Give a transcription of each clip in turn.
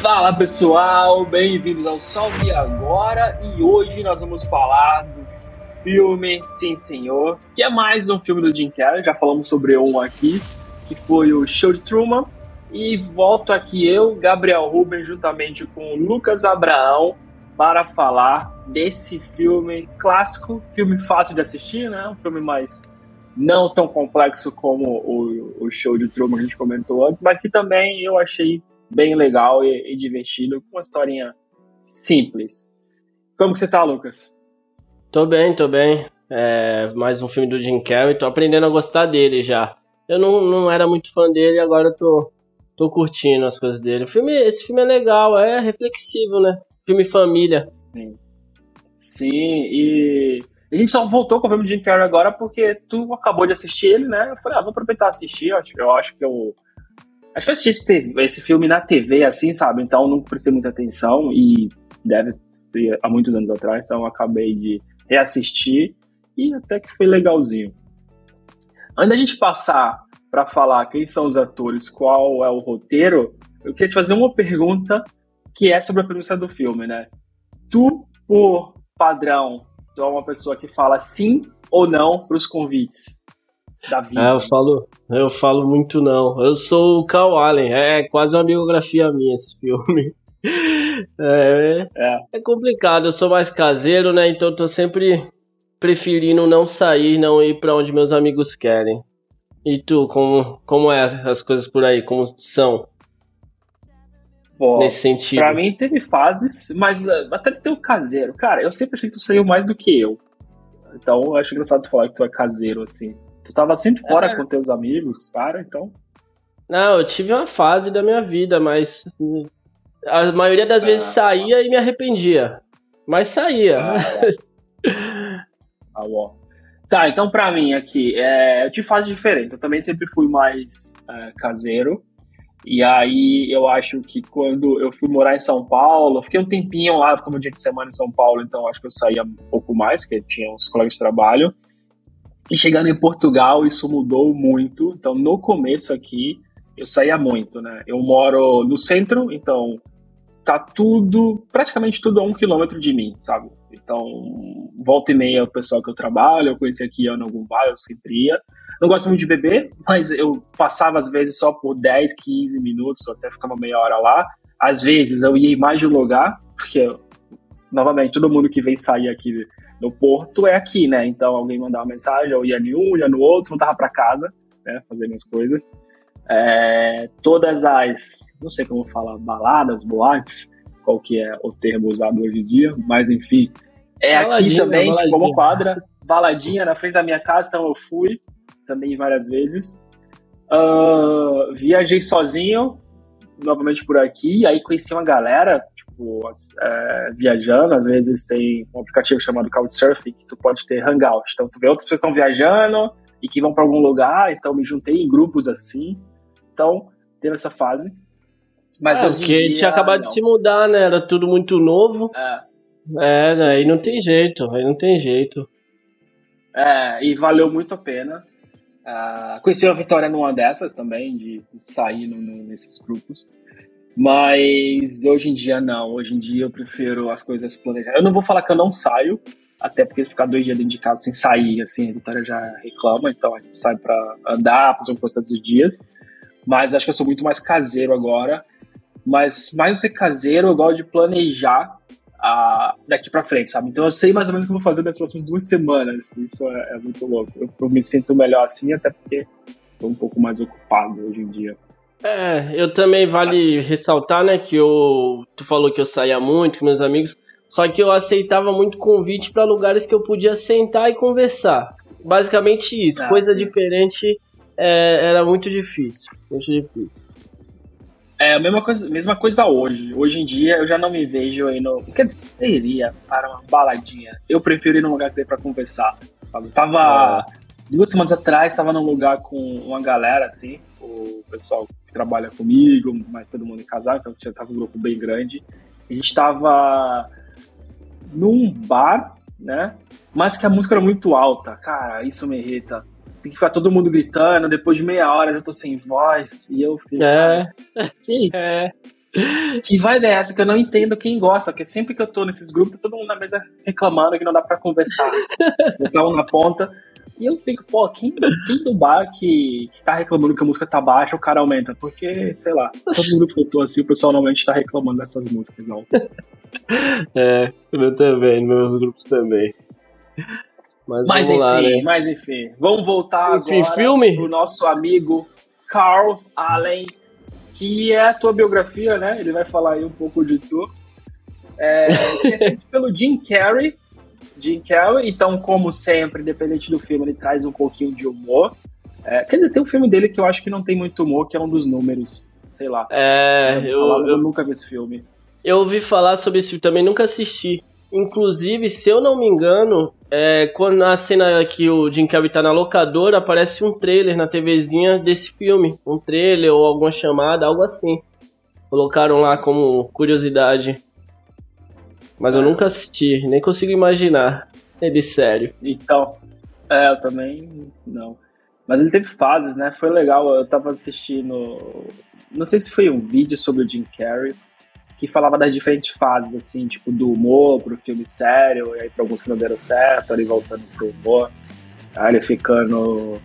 Fala pessoal, bem-vindos ao Salve Agora e hoje nós vamos falar do filme Sim Senhor, que é mais um filme do Jim Carrey, já falamos sobre um aqui, que foi o Show de Truman, e volto aqui eu, Gabriel Rubens, juntamente com Lucas Abraão, para falar desse filme clássico, filme fácil de assistir, né? Um filme mais não tão complexo como o, o Show de Truman que a gente comentou antes, mas que também eu achei bem legal e, e divertido, com uma historinha simples. Como que você tá, Lucas? Tô bem, tô bem. É, mais um filme do Jim Carrey, tô aprendendo a gostar dele já. Eu não, não era muito fã dele, agora tô, tô curtindo as coisas dele. O filme, esse filme é legal, é reflexivo, né? Filme família. Sim. Sim, e a gente só voltou com o filme do Jim Carrey agora porque tu acabou de assistir ele, né? Eu falei, ah, vou aproveitar e assistir. Eu acho, eu acho que eu Acho que eu assisti esse, esse, filme na TV, assim, sabe? Então não prestei muita atenção e deve ser há muitos anos atrás, então acabei de reassistir e até que foi legalzinho. Antes da gente passar para falar quem são os atores, qual é o roteiro, eu queria te fazer uma pergunta que é sobre a premissa do filme, né? Tu, por padrão, tu é uma pessoa que fala sim ou não para os convites da vida. É, eu falo, eu falo muito não. Eu sou o Cal Allen, é quase uma biografia minha esse filme. É, é. é complicado, eu sou mais caseiro, né? Então tô sempre preferindo não sair, não ir para onde meus amigos querem. E tu, como, como é as coisas por aí? Como são? Bom, nesse sentido. Pra mim teve fases, mas uh, até o caseiro. Cara, eu sempre achei que tu saiu mais do que eu. Então eu acho engraçado falar que tu é caseiro, assim. Tu tava sempre fora é. com teus amigos, os caras, então. Não, eu tive uma fase da minha vida, mas a maioria das ah, vezes saía e me arrependia. Mas saía. Ah, ah, ó. Tá, então pra mim aqui, é, eu tive fase diferente. Eu também sempre fui mais é, caseiro. E aí eu acho que quando eu fui morar em São Paulo, fiquei um tempinho lá, como dia de semana em São Paulo, então acho que eu saía um pouco mais, porque tinha uns colegas de trabalho. E chegando em Portugal, isso mudou muito. Então, no começo aqui, eu saía muito, né? Eu moro no centro, então tá tudo, praticamente tudo a um quilômetro de mim, sabe? Então, volta e meia o pessoal que eu trabalho, eu conheci aqui em algum bar, eu sempre ia. Não gosto muito de beber, mas eu passava às vezes só por 10, 15 minutos, até ficava meia hora lá. Às vezes eu ia mais de um lugar, porque, novamente, todo mundo que vem sair aqui no Porto é aqui, né? Então alguém mandava uma mensagem, eu ia em um, ia no outro, voltava para casa, né? Fazer minhas coisas. É, todas as, não sei como falar, baladas, boates, qual que é o termo usado hoje em dia, mas enfim, é baladinha, aqui também, baladinha. como quadra, baladinha na frente da minha casa, então eu fui também várias vezes. Uh, viajei sozinho, novamente por aqui, aí conheci uma galera, tipo, é, viajando, às vezes tem um aplicativo chamado Couchsurfing que tu pode ter hangout. Então tu vê outras pessoas que estão viajando e que vão para algum lugar, então me juntei em grupos assim. Então, teve essa fase. Mas é, porque dia, tinha acabado não. de se mudar, né? Era tudo muito novo. É. É, sim, aí não sim. tem jeito, aí não tem jeito. É, e valeu muito a pena. Uh, conheci a Vitória numa dessas também, de sair no, no, nesses grupos. Mas hoje em dia não. Hoje em dia eu prefiro as coisas planejadas. Eu não vou falar que eu não saio, até porque ficar dois dias dentro de casa sem sair, assim, a Vitória já reclama, então a gente sai pra andar, fazer um curso todos os dias. Mas acho que eu sou muito mais caseiro agora. Mas mais ser caseiro, eu gosto de planejar a, daqui para frente, sabe? Então eu sei mais ou menos o que eu vou fazer nas próximas duas semanas. Isso é, é muito louco. Eu, eu, me sinto melhor assim, até porque estou um pouco mais ocupado hoje em dia. É, eu também vale ressaltar, né, que eu, tu falou que eu saía muito com meus amigos, só que eu aceitava muito convite para lugares que eu podia sentar e conversar. Basicamente isso, ah, coisa sim. diferente é, era muito difícil, muito difícil. É a mesma coisa, mesma coisa hoje. Hoje em dia eu já não me vejo aí no. Quer dizer, eu iria para uma baladinha. Eu prefiro ir num lugar que dê pra conversar. Sabe? Tava. É. Duas semanas atrás, tava num lugar com uma galera, assim, o pessoal trabalha comigo, mas todo mundo em casal, então já tava um grupo bem grande. A gente tava num bar, né? Mas que a música era muito alta. Cara, isso me irrita. Tem que ficar todo mundo gritando, depois de meia hora eu tô sem voz e eu fico. É. Que? É. Que vai dessa que eu não entendo quem gosta, porque sempre que eu tô nesses grupos, tá todo mundo na mesa reclamando que não dá pra conversar. Botar um na ponta. E eu fico, pô, quem, quem do bar que, que tá reclamando que a música tá baixa, o cara aumenta? Porque, sei lá, todo mundo que eu tô assim, o pessoal normalmente tá reclamando dessas músicas, não. É, eu também, meus grupos também. Mas, mas enfim, lá, né? mas enfim. Vamos voltar enfim, agora filme? pro nosso amigo Carl Allen, que é a tua biografia, né? Ele vai falar aí um pouco de tu. É, é feito pelo Jim Carrey. Jim Carrey, então, como sempre, independente do filme, ele traz um pouquinho de humor. É, quer dizer, tem um filme dele que eu acho que não tem muito humor, que é um dos números, sei lá. É, eu, falar, eu, eu nunca vi esse filme. Eu ouvi falar sobre esse filme, também nunca assisti. Inclusive, se eu não me engano, é, quando na cena que o Jim Carrey tá na locadora, aparece um trailer na TVzinha desse filme. Um trailer ou alguma chamada, algo assim. Colocaram lá como curiosidade. Mas eu nunca assisti, nem consigo imaginar ele sério. Então, é, eu também não. Mas ele teve fases, né? Foi legal. Eu tava assistindo. Não sei se foi um vídeo sobre o Jim Carrey que falava das diferentes fases, assim, tipo, do humor pro filme sério, e aí pra alguns que não deram certo, ele voltando pro humor, aí ele ficando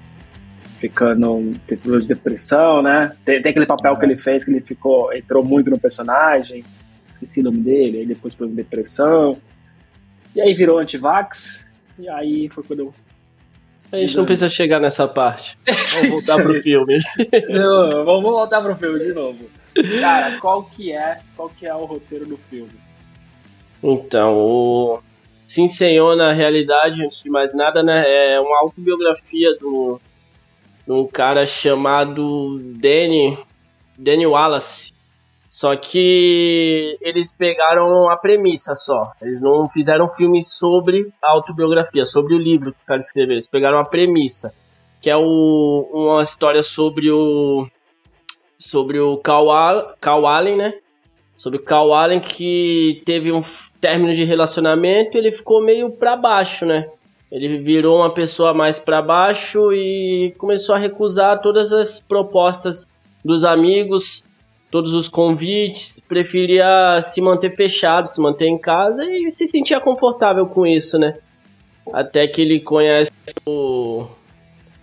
ficando de depressão, né? Tem, tem, aquele papel que ele fez que ele ficou, entrou muito no personagem, esqueci o nome dele, aí depois foi depressão, e aí virou antivax, e aí foi quando eu a gente não precisa chegar nessa parte. Vamos voltar pro filme. Não, vamos voltar pro filme de novo. Cara, qual que é, qual que é o roteiro do filme? Então, o Sim Senhor, na realidade, antes de mais nada, né, é uma autobiografia do, de um cara chamado Danny, Danny Wallace. Só que eles pegaram a premissa só. Eles não fizeram filme sobre a autobiografia, sobre o livro que o cara escreveu. Eles pegaram a premissa, que é o, uma história sobre o sobre o Cal, Allen, né? Sobre o Cal Allen que teve um término de relacionamento e ele ficou meio para baixo, né? Ele virou uma pessoa mais para baixo e começou a recusar todas as propostas dos amigos, todos os convites, preferia se manter fechado, se manter em casa e se sentia confortável com isso, né? Até que ele conhece o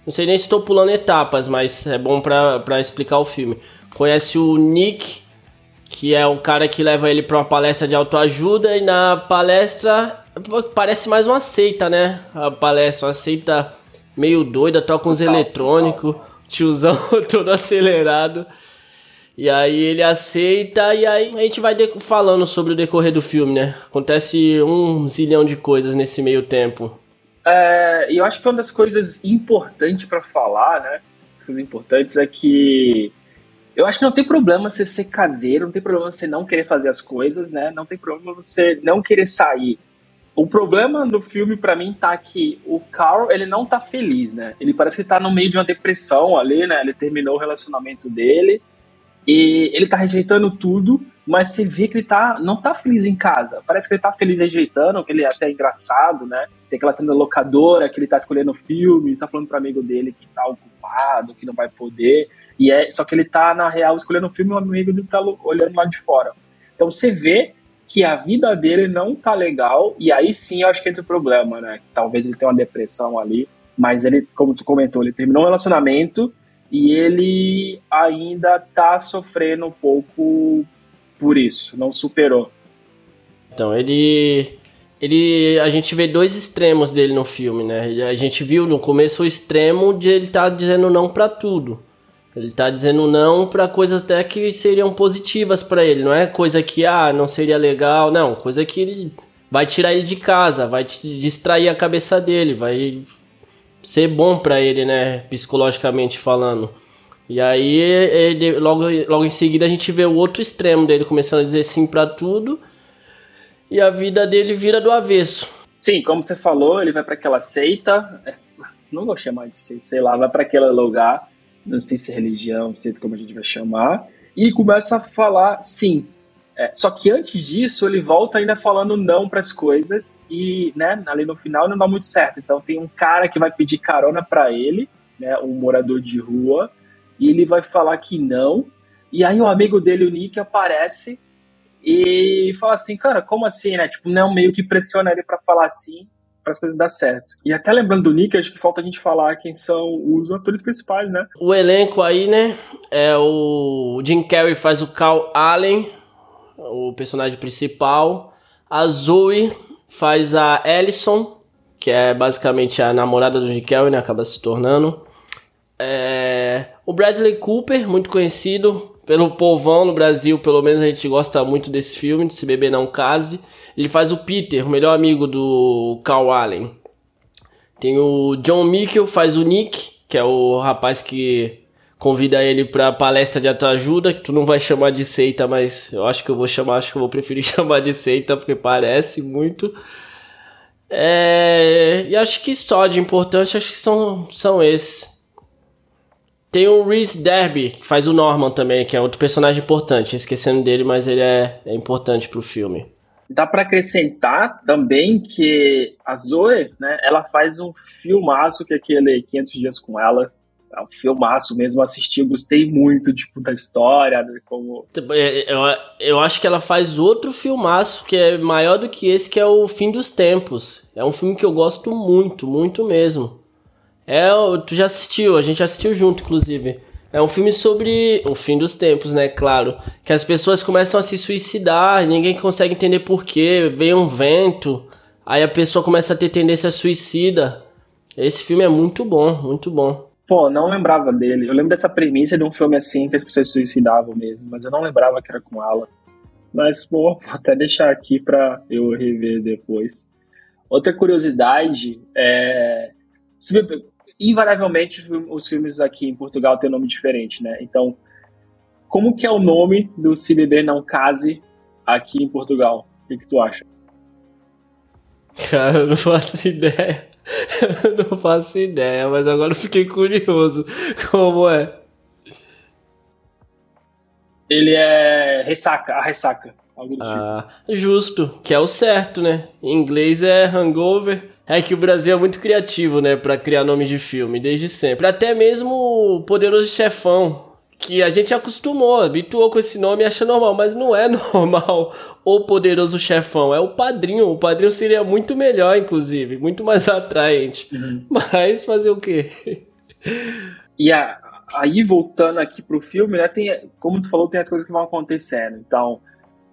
não sei nem se estou pulando etapas, mas é bom para explicar o filme. Conhece o Nick, que é o cara que leva ele para uma palestra de autoajuda e na palestra parece mais uma seita, né? A palestra, uma seita meio doida, toca uns eletrônicos, tiozão todo acelerado. E aí ele aceita e aí a gente vai falando sobre o decorrer do filme, né? Acontece um zilhão de coisas nesse meio tempo. É, eu acho que uma das coisas importantes para falar, né? As coisas importantes é que eu acho que não tem problema você ser caseiro, não tem problema você não querer fazer as coisas, né? Não tem problema você não querer sair. O problema do filme para mim tá que o Carl, ele não tá feliz, né? Ele parece que tá no meio de uma depressão ali, né? Ele terminou o relacionamento dele e ele tá rejeitando tudo, mas você vê que ele tá, não tá feliz em casa. Parece que ele tá feliz rejeitando, que ele é até engraçado, né? Tem aquela cena locadora que ele tá escolhendo o filme, tá falando pro amigo dele que tá ocupado, que não vai poder. E é, só que ele tá, na real, escolhendo o filme e o amigo dele tá olhando lá de fora. Então você vê que a vida dele não tá legal, e aí sim eu acho que entra o problema, né? Talvez ele tenha uma depressão ali, mas ele, como tu comentou, ele terminou um relacionamento e ele ainda tá sofrendo um pouco por isso, não superou. Então, ele ele a gente vê dois extremos dele no filme, né? A gente viu no começo o extremo de ele estar tá dizendo não para tudo. Ele tá dizendo não para coisas até que seriam positivas para ele, não é coisa que ah, não seria legal, não, coisa que ele vai tirar ele de casa, vai distrair a cabeça dele, vai ser bom para ele, né, psicologicamente falando. E aí, ele, logo, logo em seguida, a gente vê o outro extremo dele começando a dizer sim para tudo e a vida dele vira do avesso. Sim, como você falou, ele vai para aquela seita, é, não vou chamar de seita, sei lá, vai para aquele lugar, não sei se é religião, seita como a gente vai chamar, e começa a falar sim, é, só que antes disso, ele volta ainda falando não para as coisas e, né, ali no final não dá muito certo. Então tem um cara que vai pedir carona para ele, né, um morador de rua, e ele vai falar que não, E aí o amigo dele, o Nick, aparece e fala assim, cara, como assim, né? Tipo, não meio que pressiona ele para falar assim, para as coisas dar certo. E até lembrando do Nick, acho que falta a gente falar quem são os atores principais, né? O elenco aí, né? É o Jim Carrey faz o Cal Allen, o personagem principal. A Zoe faz a Ellison, que é basicamente a namorada do Jim né? Acaba se tornando. É... O Bradley Cooper, muito conhecido pelo povão no Brasil, pelo menos a gente gosta muito desse filme, de Se Beber Não Case. Ele faz o Peter, o melhor amigo do Carl Allen. Tem o John Mikkel, faz o Nick, que é o rapaz que convida ele pra palestra de autoajuda, que tu não vai chamar de seita, mas eu acho que eu vou chamar, acho que eu vou preferir chamar de seita, porque parece muito. É, e acho que só de importante, acho que são, são esses. Tem o Reese Derby, que faz o Norman também, que é outro personagem importante. Esquecendo dele, mas ele é, é importante pro filme. Dá para acrescentar também que a Zoe, né, ela faz um filmaço que é aquele 500 dias com ela. É um filmaço mesmo, assisti, gostei muito, tipo, da história, né, como... É, eu, eu acho que ela faz outro filmaço que é maior do que esse, que é o Fim dos Tempos. É um filme que eu gosto muito, muito mesmo. É, tu já assistiu, a gente assistiu junto, inclusive. É um filme sobre o fim dos tempos, né? Claro. Que as pessoas começam a se suicidar, ninguém consegue entender porquê, vem um vento, aí a pessoa começa a ter tendência a suicida. Esse filme é muito bom, muito bom. Pô, não lembrava dele. Eu lembro dessa premissa de um filme assim que as pessoas se suicidavam mesmo, mas eu não lembrava que era com ela. Mas, pô, vou até deixar aqui pra eu rever depois. Outra curiosidade é invariavelmente os filmes aqui em Portugal têm nome diferente, né? Então, como que é o nome do Se Beber Não Case aqui em Portugal? O que, que tu acha? Cara, eu não faço ideia. Eu não faço ideia, mas agora eu fiquei curioso. Como é? Ele é ressaca, a ressaca. ah, tipo. justo, que é o certo, né? Em inglês é hangover, é que o Brasil é muito criativo, né, para criar nomes de filme, desde sempre. Até mesmo o Poderoso Chefão, que a gente acostumou, habituou com esse nome e acha normal, mas não é normal o Poderoso Chefão, é o Padrinho. O Padrinho seria muito melhor, inclusive, muito mais atraente. Uhum. Mas fazer o quê? E a, aí, voltando aqui pro filme, né, tem, como tu falou, tem as coisas que vão acontecendo. Então,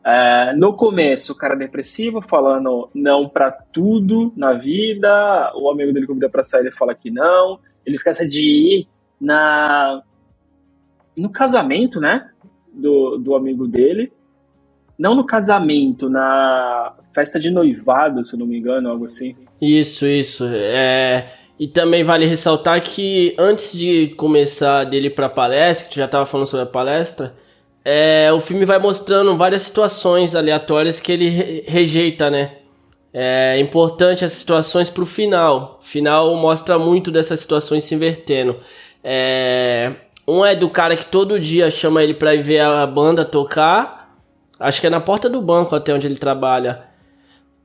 Uh, no começo, o cara depressivo, falando não para tudo na vida. O amigo dele convida para sair, ele fala que não. Ele esquece de ir na no casamento, né? Do, do amigo dele. Não no casamento, na festa de noivado, se não me engano, algo assim. Isso, isso. É... E também vale ressaltar que antes de começar dele para palestra, que tu já tava falando sobre a palestra, é, o filme vai mostrando várias situações aleatórias que ele re rejeita, né? É importante essas situações pro final. O final mostra muito dessas situações se invertendo. É, um é do cara que todo dia chama ele pra ir ver a banda tocar. Acho que é na porta do banco até onde ele trabalha.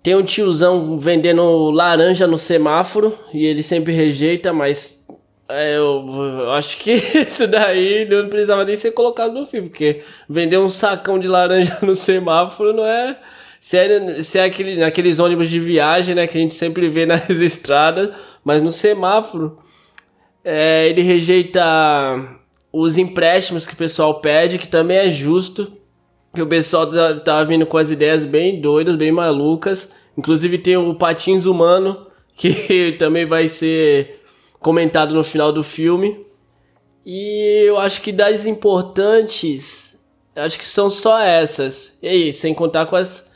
Tem um tiozão vendendo laranja no semáforo e ele sempre rejeita, mas é, eu, eu, acho que isso daí não precisava nem ser colocado no filme, porque vender um sacão de laranja no semáforo não é. Se é, se é aquele, naqueles ônibus de viagem, né, que a gente sempre vê nas estradas, mas no semáforo, é, ele rejeita os empréstimos que o pessoal pede, que também é justo, que o pessoal tá, tá vindo com as ideias bem doidas, bem malucas. Inclusive tem o Patins Humano, que também vai ser comentado no final do filme. E eu acho que das importantes, acho que são só essas. E aí, sem contar com as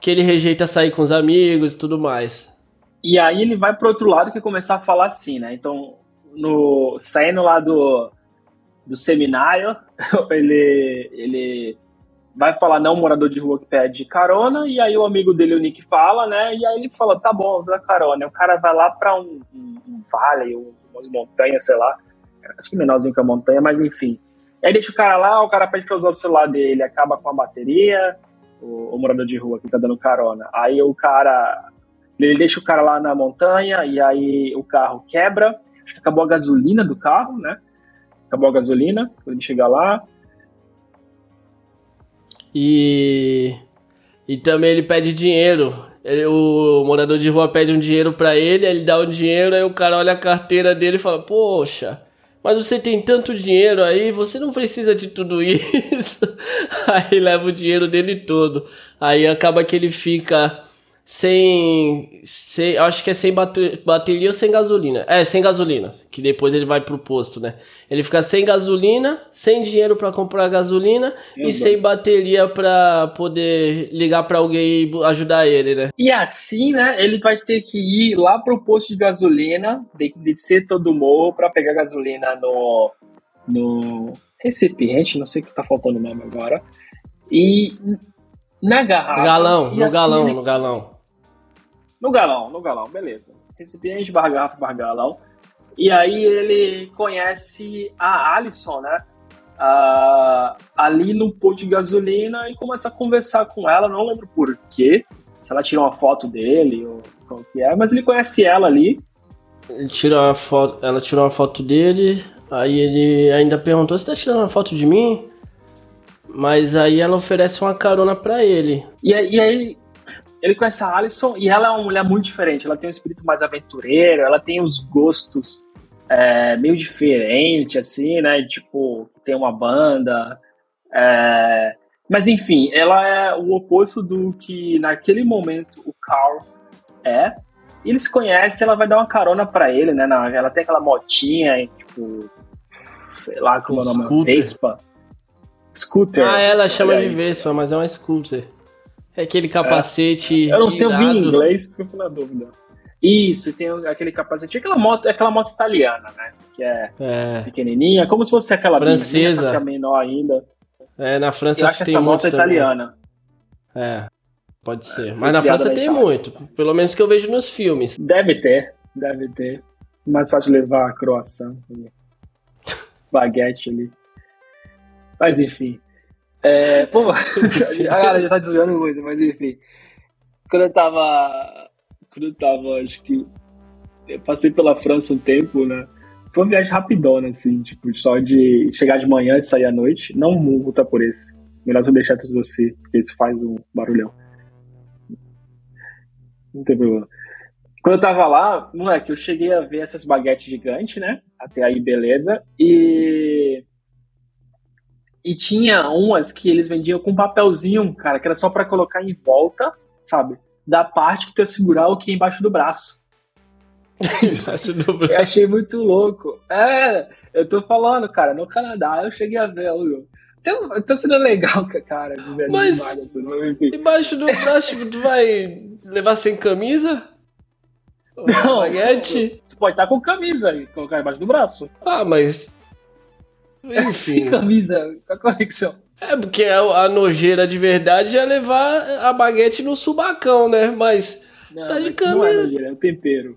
que ele rejeita sair com os amigos e tudo mais. E aí ele vai pro outro lado que começar a falar assim, né? Então, no saindo lá do, do seminário, ele ele vai falar não morador de rua que pede carona, e aí o amigo dele, o Nick, fala, né? E aí ele fala, tá bom, dá carona. E o cara vai lá pra um, um, um vale, um, umas montanhas, sei lá. Acho que menorzinho que a montanha, mas enfim. E aí deixa o cara lá, o cara pede pra usar o celular dele, acaba com a bateria, o, o morador de rua que tá dando carona. Aí o cara. Ele deixa o cara lá na montanha, e aí o carro quebra. Acho que acabou a gasolina do carro, né? Acabou a gasolina, quando ele chegar lá E. E também ele pede dinheiro. Ele, o morador de rua pede um dinheiro para ele, ele dá o dinheiro, aí o cara olha a carteira dele e fala: Poxa, mas você tem tanto dinheiro aí, você não precisa de tudo isso. aí leva o dinheiro dele todo. Aí acaba que ele fica sem, sem acho que é sem bateria ou sem gasolina. É, sem gasolina, que depois ele vai pro posto, né? Ele fica sem gasolina, sem dinheiro para comprar gasolina sem e sem bateria para poder ligar para alguém e ajudar ele, né? E assim, né, ele vai ter que ir lá pro posto de gasolina, tem que descer todo o morro para pegar gasolina no no recipiente, não sei o que tá faltando o nome agora. E na garrafa. Galão, no assim galão, ele... no galão. No galão, no galão, beleza. Recipiente, barra garrafa, barra galão. E aí ele conhece a Alison, né? Uh, ali no posto de gasolina e começa a conversar com ela, não lembro por quê, se ela tirou uma foto dele ou qual que é, mas ele conhece ela ali. Ele tira foto, ela tirou uma foto dele, aí ele ainda perguntou: Você tá tirando uma foto de mim? Mas aí ela oferece uma carona para ele. E, e aí ele conhece a Alison e ela é uma mulher muito diferente. Ela tem um espírito mais aventureiro, ela tem os gostos é, meio diferentes, assim, né? Tipo, tem uma banda. É... Mas enfim, ela é o oposto do que naquele momento o Carl é. Eles se conhecem, ela vai dar uma carona para ele, né? Ela tem aquela motinha, tipo, sei lá como é o nome, Vespa. Scooter. Ah, ela chama de Vespa, mas é uma scooter. É aquele capacete. É. Eu não sei ouvir em inglês, fico na dúvida. Isso, tem aquele capacete. Aquela moto, aquela moto italiana, né? Que é, é. pequenininha, como se fosse aquela francesa, só que é menor ainda. É, na França Eu acho que essa moto é italiana. É, pode é, ser. É, Mas na França tem muito, pelo menos que eu vejo nos filmes. Deve ter, deve ter. Mais fácil levar croissant, baguete ali. Mas enfim. É, pô, a galera já tá desviando muito, mas enfim. Quando eu tava. Quando eu tava, acho que. Eu passei pela França um tempo, né? Foi uma viagem rapidona, assim, tipo, só de chegar de manhã e sair à noite. Não multa por esse. Melhor eu deixar tudo você, porque isso faz um barulhão. Não tem problema. Quando eu tava lá, moleque, eu cheguei a ver essas baguetes gigantes, né? Até aí, beleza. E e tinha umas que eles vendiam com papelzinho, cara, que era só para colocar em volta, sabe? Da parte que tu ia segurar o que embaixo do braço. embaixo do braço. Eu achei muito louco. É, eu tô falando, cara, no Canadá eu cheguei a ver, então, tá sendo legal, cara. Mas assim, embaixo do braço tu vai levar sem camisa? Não, baguete? Tu pode estar com camisa e colocar embaixo do braço. Ah, mas enfim. Camisa, com a conexão. É, porque a nojeira de verdade é levar a baguete no subacão, né? Mas não, tá de camisa. Não é nojeira, é o tempero.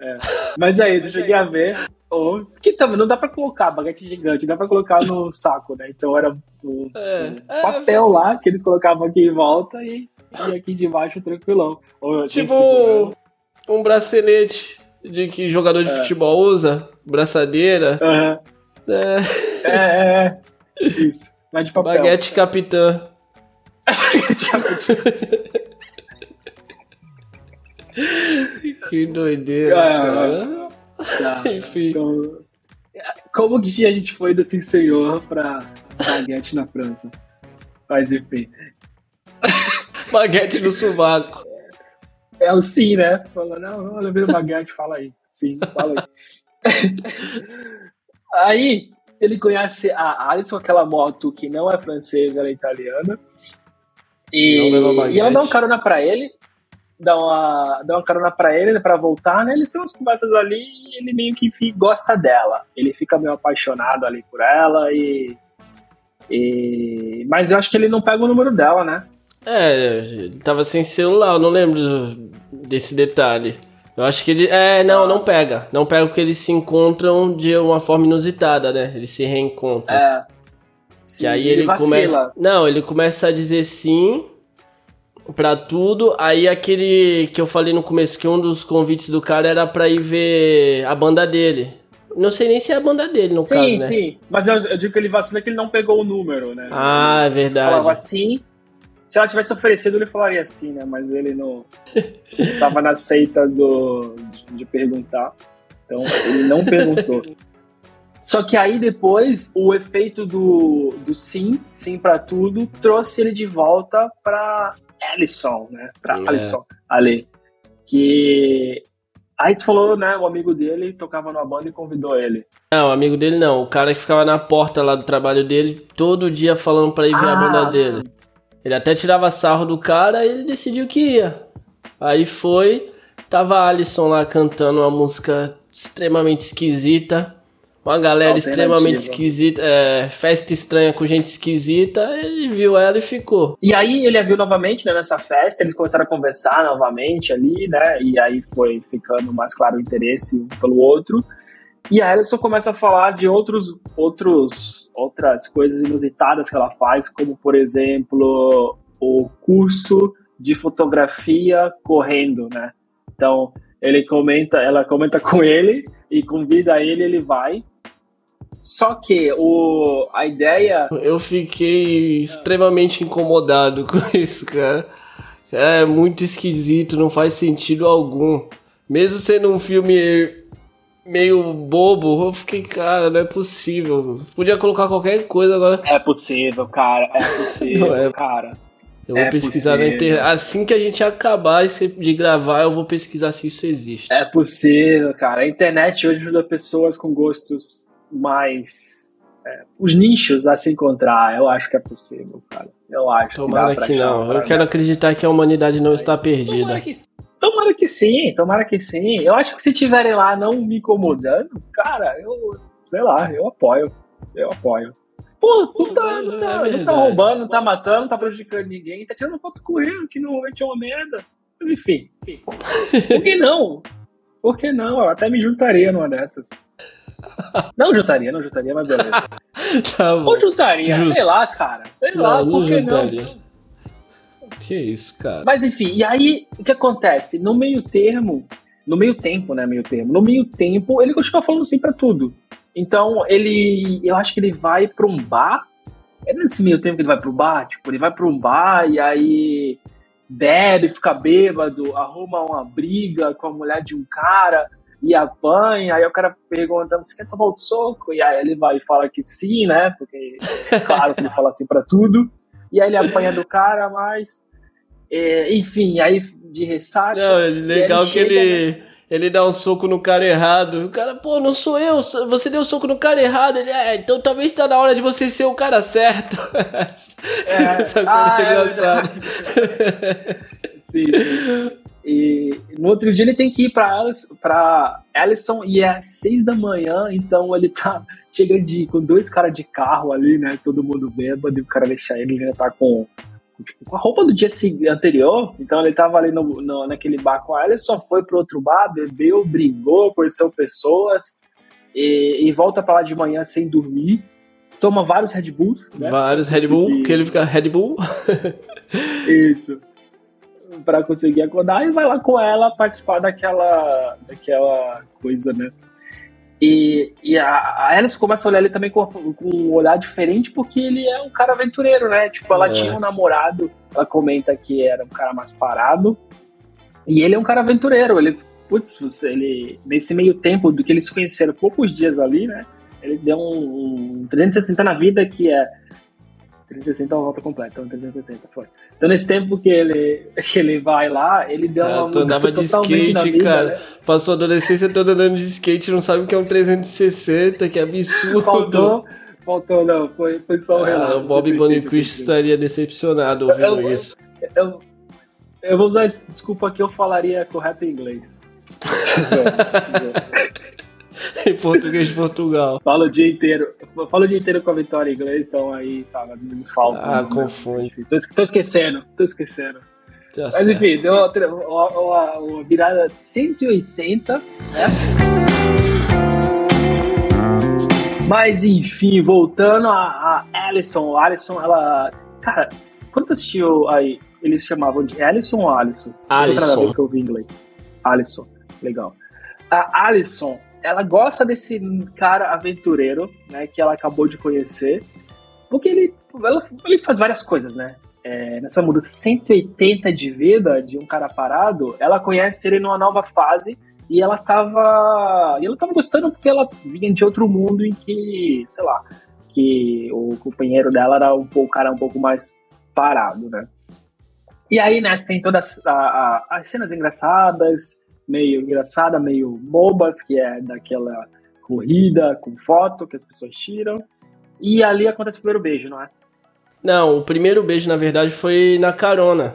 É. Mas é isso, eu cheguei a ver. Oh, que também não dá pra colocar baguete gigante, dá pra colocar no saco, né? Então era um, é, um é, papel é, lá que eles colocavam aqui em volta e, e aqui debaixo tranquilão. tipo um bracelete de que jogador de é. futebol usa, braçadeira. Uhum. É. é, é, é. Isso. Vai de papel. Baguete capitã. que doideira, é, cara. Tá. Enfim. Então, como que a gente foi do Sim Senhor pra baguete na França? Mas enfim. Baguete no subaco. É, o sim, né? Falando, não, olha, o baguete, fala aí. Sim, fala aí. Aí ele conhece a Alison, aquela moto que não é francesa, ela é italiana. E, e ela dá uma carona pra ele, dá uma, dá uma carona pra ele pra voltar, né? Ele tem umas conversas ali e ele meio que gosta dela. Ele fica meio apaixonado ali por ela e, e. Mas eu acho que ele não pega o número dela, né? É, ele tava sem celular, eu não lembro desse detalhe. Eu acho que ele. É, não, não pega. Não pega porque eles se encontram de uma forma inusitada, né? Eles se reencontram. É. Sim, e aí ele, ele começa. Não, ele começa a dizer sim pra tudo. Aí aquele que eu falei no começo, que um dos convites do cara era pra ir ver a banda dele. Não sei nem se é a banda dele, no sim, caso, né? Sim, sim. Mas eu, eu, digo que ele vacina que ele não pegou o número, né? Ah, é verdade. Ele falava sim, Se ela tivesse oferecido, ele falaria sim, né? Mas ele não estava na seita do, de perguntar. Então, ele não perguntou. Só que aí depois, o efeito do, do sim, sim para tudo, trouxe ele de volta pra Ellison, né? Pra é. Ellison, ali. Que Aí tu falou, né, o amigo dele tocava numa banda e convidou ele. Não, o amigo dele não, o cara que ficava na porta lá do trabalho dele, todo dia falando pra ir ver ah, a banda dele. Sim. Ele até tirava sarro do cara e ele decidiu que ia. Aí foi, tava a Alisson lá cantando uma música extremamente esquisita. Uma galera extremamente esquisita, é, festa estranha com gente esquisita, ele viu ela e ficou. E aí ele a viu novamente, né, nessa festa, eles começaram a conversar novamente ali, né, e aí foi ficando mais claro o interesse um pelo outro. E a Alison começa a falar de outros, outros, outras coisas inusitadas que ela faz, como por exemplo o curso de fotografia correndo, né? Então ele comenta, ela comenta com ele e convida ele, ele vai. Só que o, a ideia. Eu fiquei extremamente incomodado com isso, cara. É muito esquisito, não faz sentido algum. Mesmo sendo um filme meio bobo, eu fiquei, cara, não é possível. Podia colocar qualquer coisa agora. É possível, cara, é possível, é. cara. Eu vou é pesquisar possível. na internet. Assim que a gente acabar de gravar, eu vou pesquisar se isso existe. É possível, cara. A internet hoje ajuda pessoas com gostos mais. É, os nichos a se encontrar. Eu acho que é possível, cara. Eu acho. Tomara que, que não. Eu quero acreditar que a humanidade não está perdida. Tomara que, tomara que sim, tomara que sim. Eu acho que se tiverem lá não me incomodando, cara, eu. Sei lá, eu apoio. Eu apoio. Pô, tu tá, não, tá, é não tá roubando, não tá matando, não tá prejudicando ninguém, tá tirando foto com ele, que não é uma merda. Mas enfim, enfim. Por que não? Por que não? Eu até me juntaria numa dessas. Não juntaria, não juntaria, mas beleza. tá bom. Ou juntaria, Just... sei lá, cara. Sei não, lá, por que não? Que isso, cara. Mas enfim, e aí o que acontece? No meio termo, no meio tempo, né? Meio termo. No meio tempo, ele continua falando sim pra tudo. Então, ele. Eu acho que ele vai pra um bar. É nesse meio tempo que ele vai pro bar, tipo, ele vai pra um bar e aí bebe, fica bêbado, arruma uma briga com a mulher de um cara e apanha, aí o cara perguntando, você quer tomar outro soco? E aí ele vai e fala que sim, né? Porque, claro que ele fala assim pra tudo. E aí ele apanha do cara, mas... É, enfim, aí de ressaca... Não, é legal ele que ele... Né? Ele dá um soco no cara errado. O cara, pô, não sou eu. Você deu um soco no cara errado. Ele, é, então talvez está na hora de você ser o cara certo. É. Essa ah, é engraçada. sim, sim. E no outro dia ele tem que ir pra, Alice, pra Allison e é seis da manhã, então ele tá. Chega de, com dois caras de carro ali, né? Todo mundo bêbado, e o cara deixa ele, ele tá com tipo, com a roupa do dia anterior. Então ele tava ali no, no, naquele bar com ela, ele só foi pro outro bar, bebeu, brigou, conheceu pessoas e, e volta para lá de manhã sem dormir. Toma vários Red Bulls. Né? Vários Red Bull, que ele fica Red Bull. Isso. Para conseguir acordar e vai lá com ela participar daquela, daquela coisa, né? E, e a, a Alice começa a olhar ele também com, com, um olhar diferente, porque ele é um cara aventureiro, né? Tipo, ela é. tinha um namorado, ela comenta que era um cara mais parado, e ele é um cara aventureiro. Ele, putz, ele, nesse meio tempo do que eles se conheceram, poucos dias ali, né? Ele deu um, um 360 na vida que é 360 é uma volta completa, então 360 foi. Então nesse tempo que ele, que ele vai lá, ele deu uma mudança andava de skate, vida, cara. Né? Passou a adolescência toda andando de skate, não sabe o que é um 360, que absurdo. Faltou, faltou não, foi, foi só um ah, relato. O Bob Bonnequist estaria decepcionado ouvindo eu, isso. Eu, eu, eu, vou usar desculpa que eu falaria correto em inglês. em português de Portugal. Falo o dia inteiro. Falo o dia inteiro com a vitória em inglês, então aí, sabe, as me faltam. Ah, né? confunde. Tô, tô, esquecendo, tô esquecendo. Tá Mas certo. enfim, deu uma, uma, uma virada 180, né? Mas enfim, voltando a, a Alison. A Alison, ela. Cara, quanto assistiu aí? Eles chamavam de Alison ou Alison? Alison. que eu ouvi em inglês. Alison, legal. A Alison, ela gosta desse cara aventureiro, né, que ela acabou de conhecer, porque ele, ela, ele faz várias coisas, né? é, nessa mudança 180 de vida de um cara parado, ela conhece ele numa nova fase e ela tava. E ela tava gostando porque ela vinha de outro mundo em que, sei lá, que o companheiro dela era um pouco, cara um pouco mais parado, né? E aí, né, tem todas a, a, as cenas engraçadas, meio engraçada, meio bobas, que é daquela corrida com foto que as pessoas tiram. E ali acontece o primeiro beijo, não é? Não, o primeiro beijo, na verdade, foi na carona.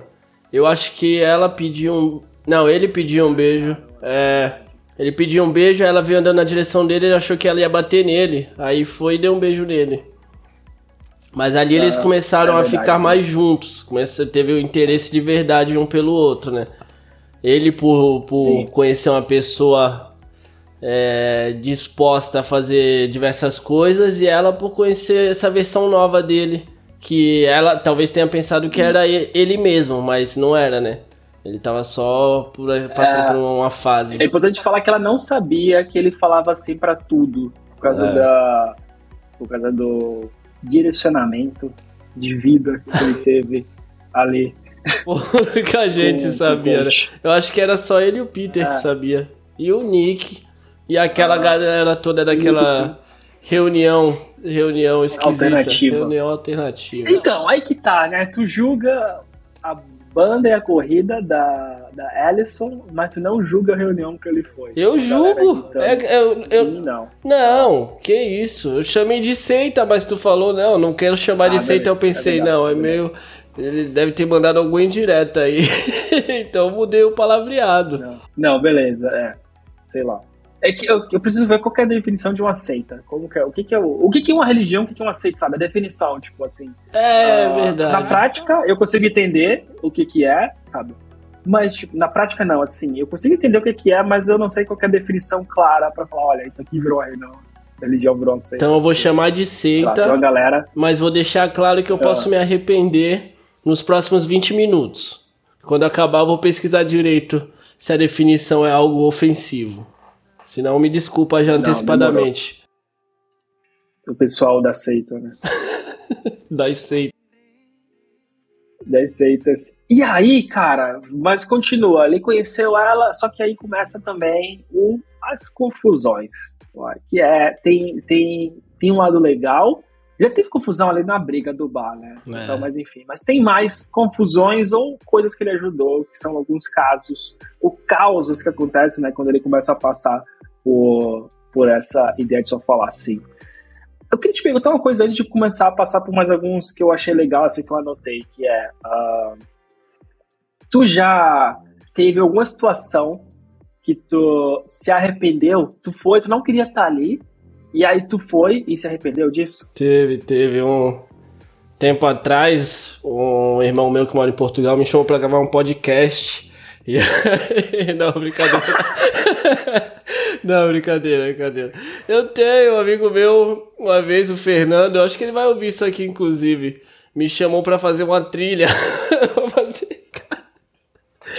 Eu acho que ela pediu um. Não, ele pediu um beijo. É. Ele pediu um beijo, ela veio andando na direção dele, ele achou que ela ia bater nele. Aí foi e deu um beijo nele. Mas ali eles ah, começaram é a ficar mais juntos. Começa, teve o interesse de verdade um pelo outro, né? Ele por, por conhecer uma pessoa é, disposta a fazer diversas coisas e ela por conhecer essa versão nova dele que ela talvez tenha pensado que era ele mesmo, mas não era, né? Ele tava só por, passando é, por uma fase. É importante falar que ela não sabia que ele falava assim para tudo, por causa é. da por causa do direcionamento de vida que ele teve ali. que a gente sabia, né? Eu acho que era só ele e o Peter é. que sabia. E o Nick. E aquela ah, galera toda daquela reunião reunião esquisita. Alternativa. Reunião alternativa. Então, aí que tá, né? Tu julga a banda e a corrida da, da Allison, mas tu não julga a reunião que ele foi. Eu julgo. É, eu, Sim, eu, não. Não, que isso. Eu chamei de seita, mas tu falou, não, não quero chamar ah, de seita. Eu pensei, é não, é meio. Ele deve ter mandado algum indireto aí. então mudei o palavreado. Não, não beleza, é. Sei lá. É que eu, eu, preciso ver qual é a definição de uma seita. Como que é, o que, que é o, o que, que é uma religião, o que, que é uma seita, sabe? A definição, tipo assim. É uh, verdade. Na prática, eu consigo entender o que, que é, sabe? Mas, tipo, na prática, não, assim. Eu consigo entender o que, que é, mas eu não sei qual é a definição clara para falar, olha, isso aqui virou religião. Religião virou seita. Então eu vou chamar de seita. Claro, galera. Mas vou deixar claro que eu posso uh. me arrepender nos próximos 20 minutos. Quando acabar, vou pesquisar direito se a definição é algo ofensivo. Se não, me desculpa já antecipadamente. o pessoal da seita, né? das seitas. Das seitas. E aí, cara, mas continua. Ele conheceu ela, só que aí começa também o, as confusões. Que é, tem, tem, tem um lado legal, já teve confusão ali na briga do bar, né? É. Então, mas enfim. Mas tem mais confusões ou coisas que ele ajudou, que são alguns casos, ou causos que acontecem, né? Quando ele começa a passar por, por essa ideia de só falar assim. Eu queria te perguntar uma coisa antes de começar a passar por mais alguns que eu achei legal, assim, que eu anotei, que é... Uh, tu já teve alguma situação que tu se arrependeu, tu foi, tu não queria estar ali, e aí tu foi e se arrependeu disso? Teve, teve um tempo atrás, um irmão meu que mora em Portugal me chamou para gravar um podcast. E não, brincadeira. Não, brincadeira, brincadeira. Eu tenho um amigo meu, uma vez, o Fernando, eu acho que ele vai ouvir isso aqui, inclusive. Me chamou para fazer uma trilha. Vou fazer.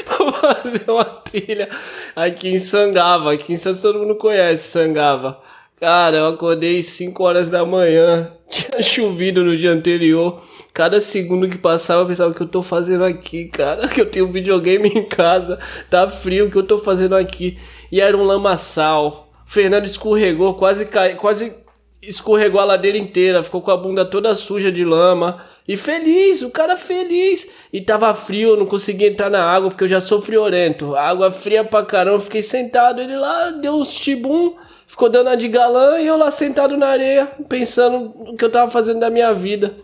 Vou fazer uma trilha aqui em Sangava. Aqui em Santos todo mundo conhece Sangava. Cara, eu acordei 5 horas da manhã. Tinha chovido no dia anterior. Cada segundo que passava eu pensava o que eu tô fazendo aqui, cara. Que eu tenho um videogame em casa. Tá frio, o que eu tô fazendo aqui? e era um lamaçal. Fernando escorregou, quase cai, quase escorregou a ladeira inteira, ficou com a bunda toda suja de lama. E feliz, o cara feliz. E tava frio, não conseguia entrar na água porque eu já sou friorento. Água fria pra caramba, fiquei sentado, ele lá deu uns tibum, ficou dando a de galã e eu lá sentado na areia, pensando no que eu tava fazendo da minha vida.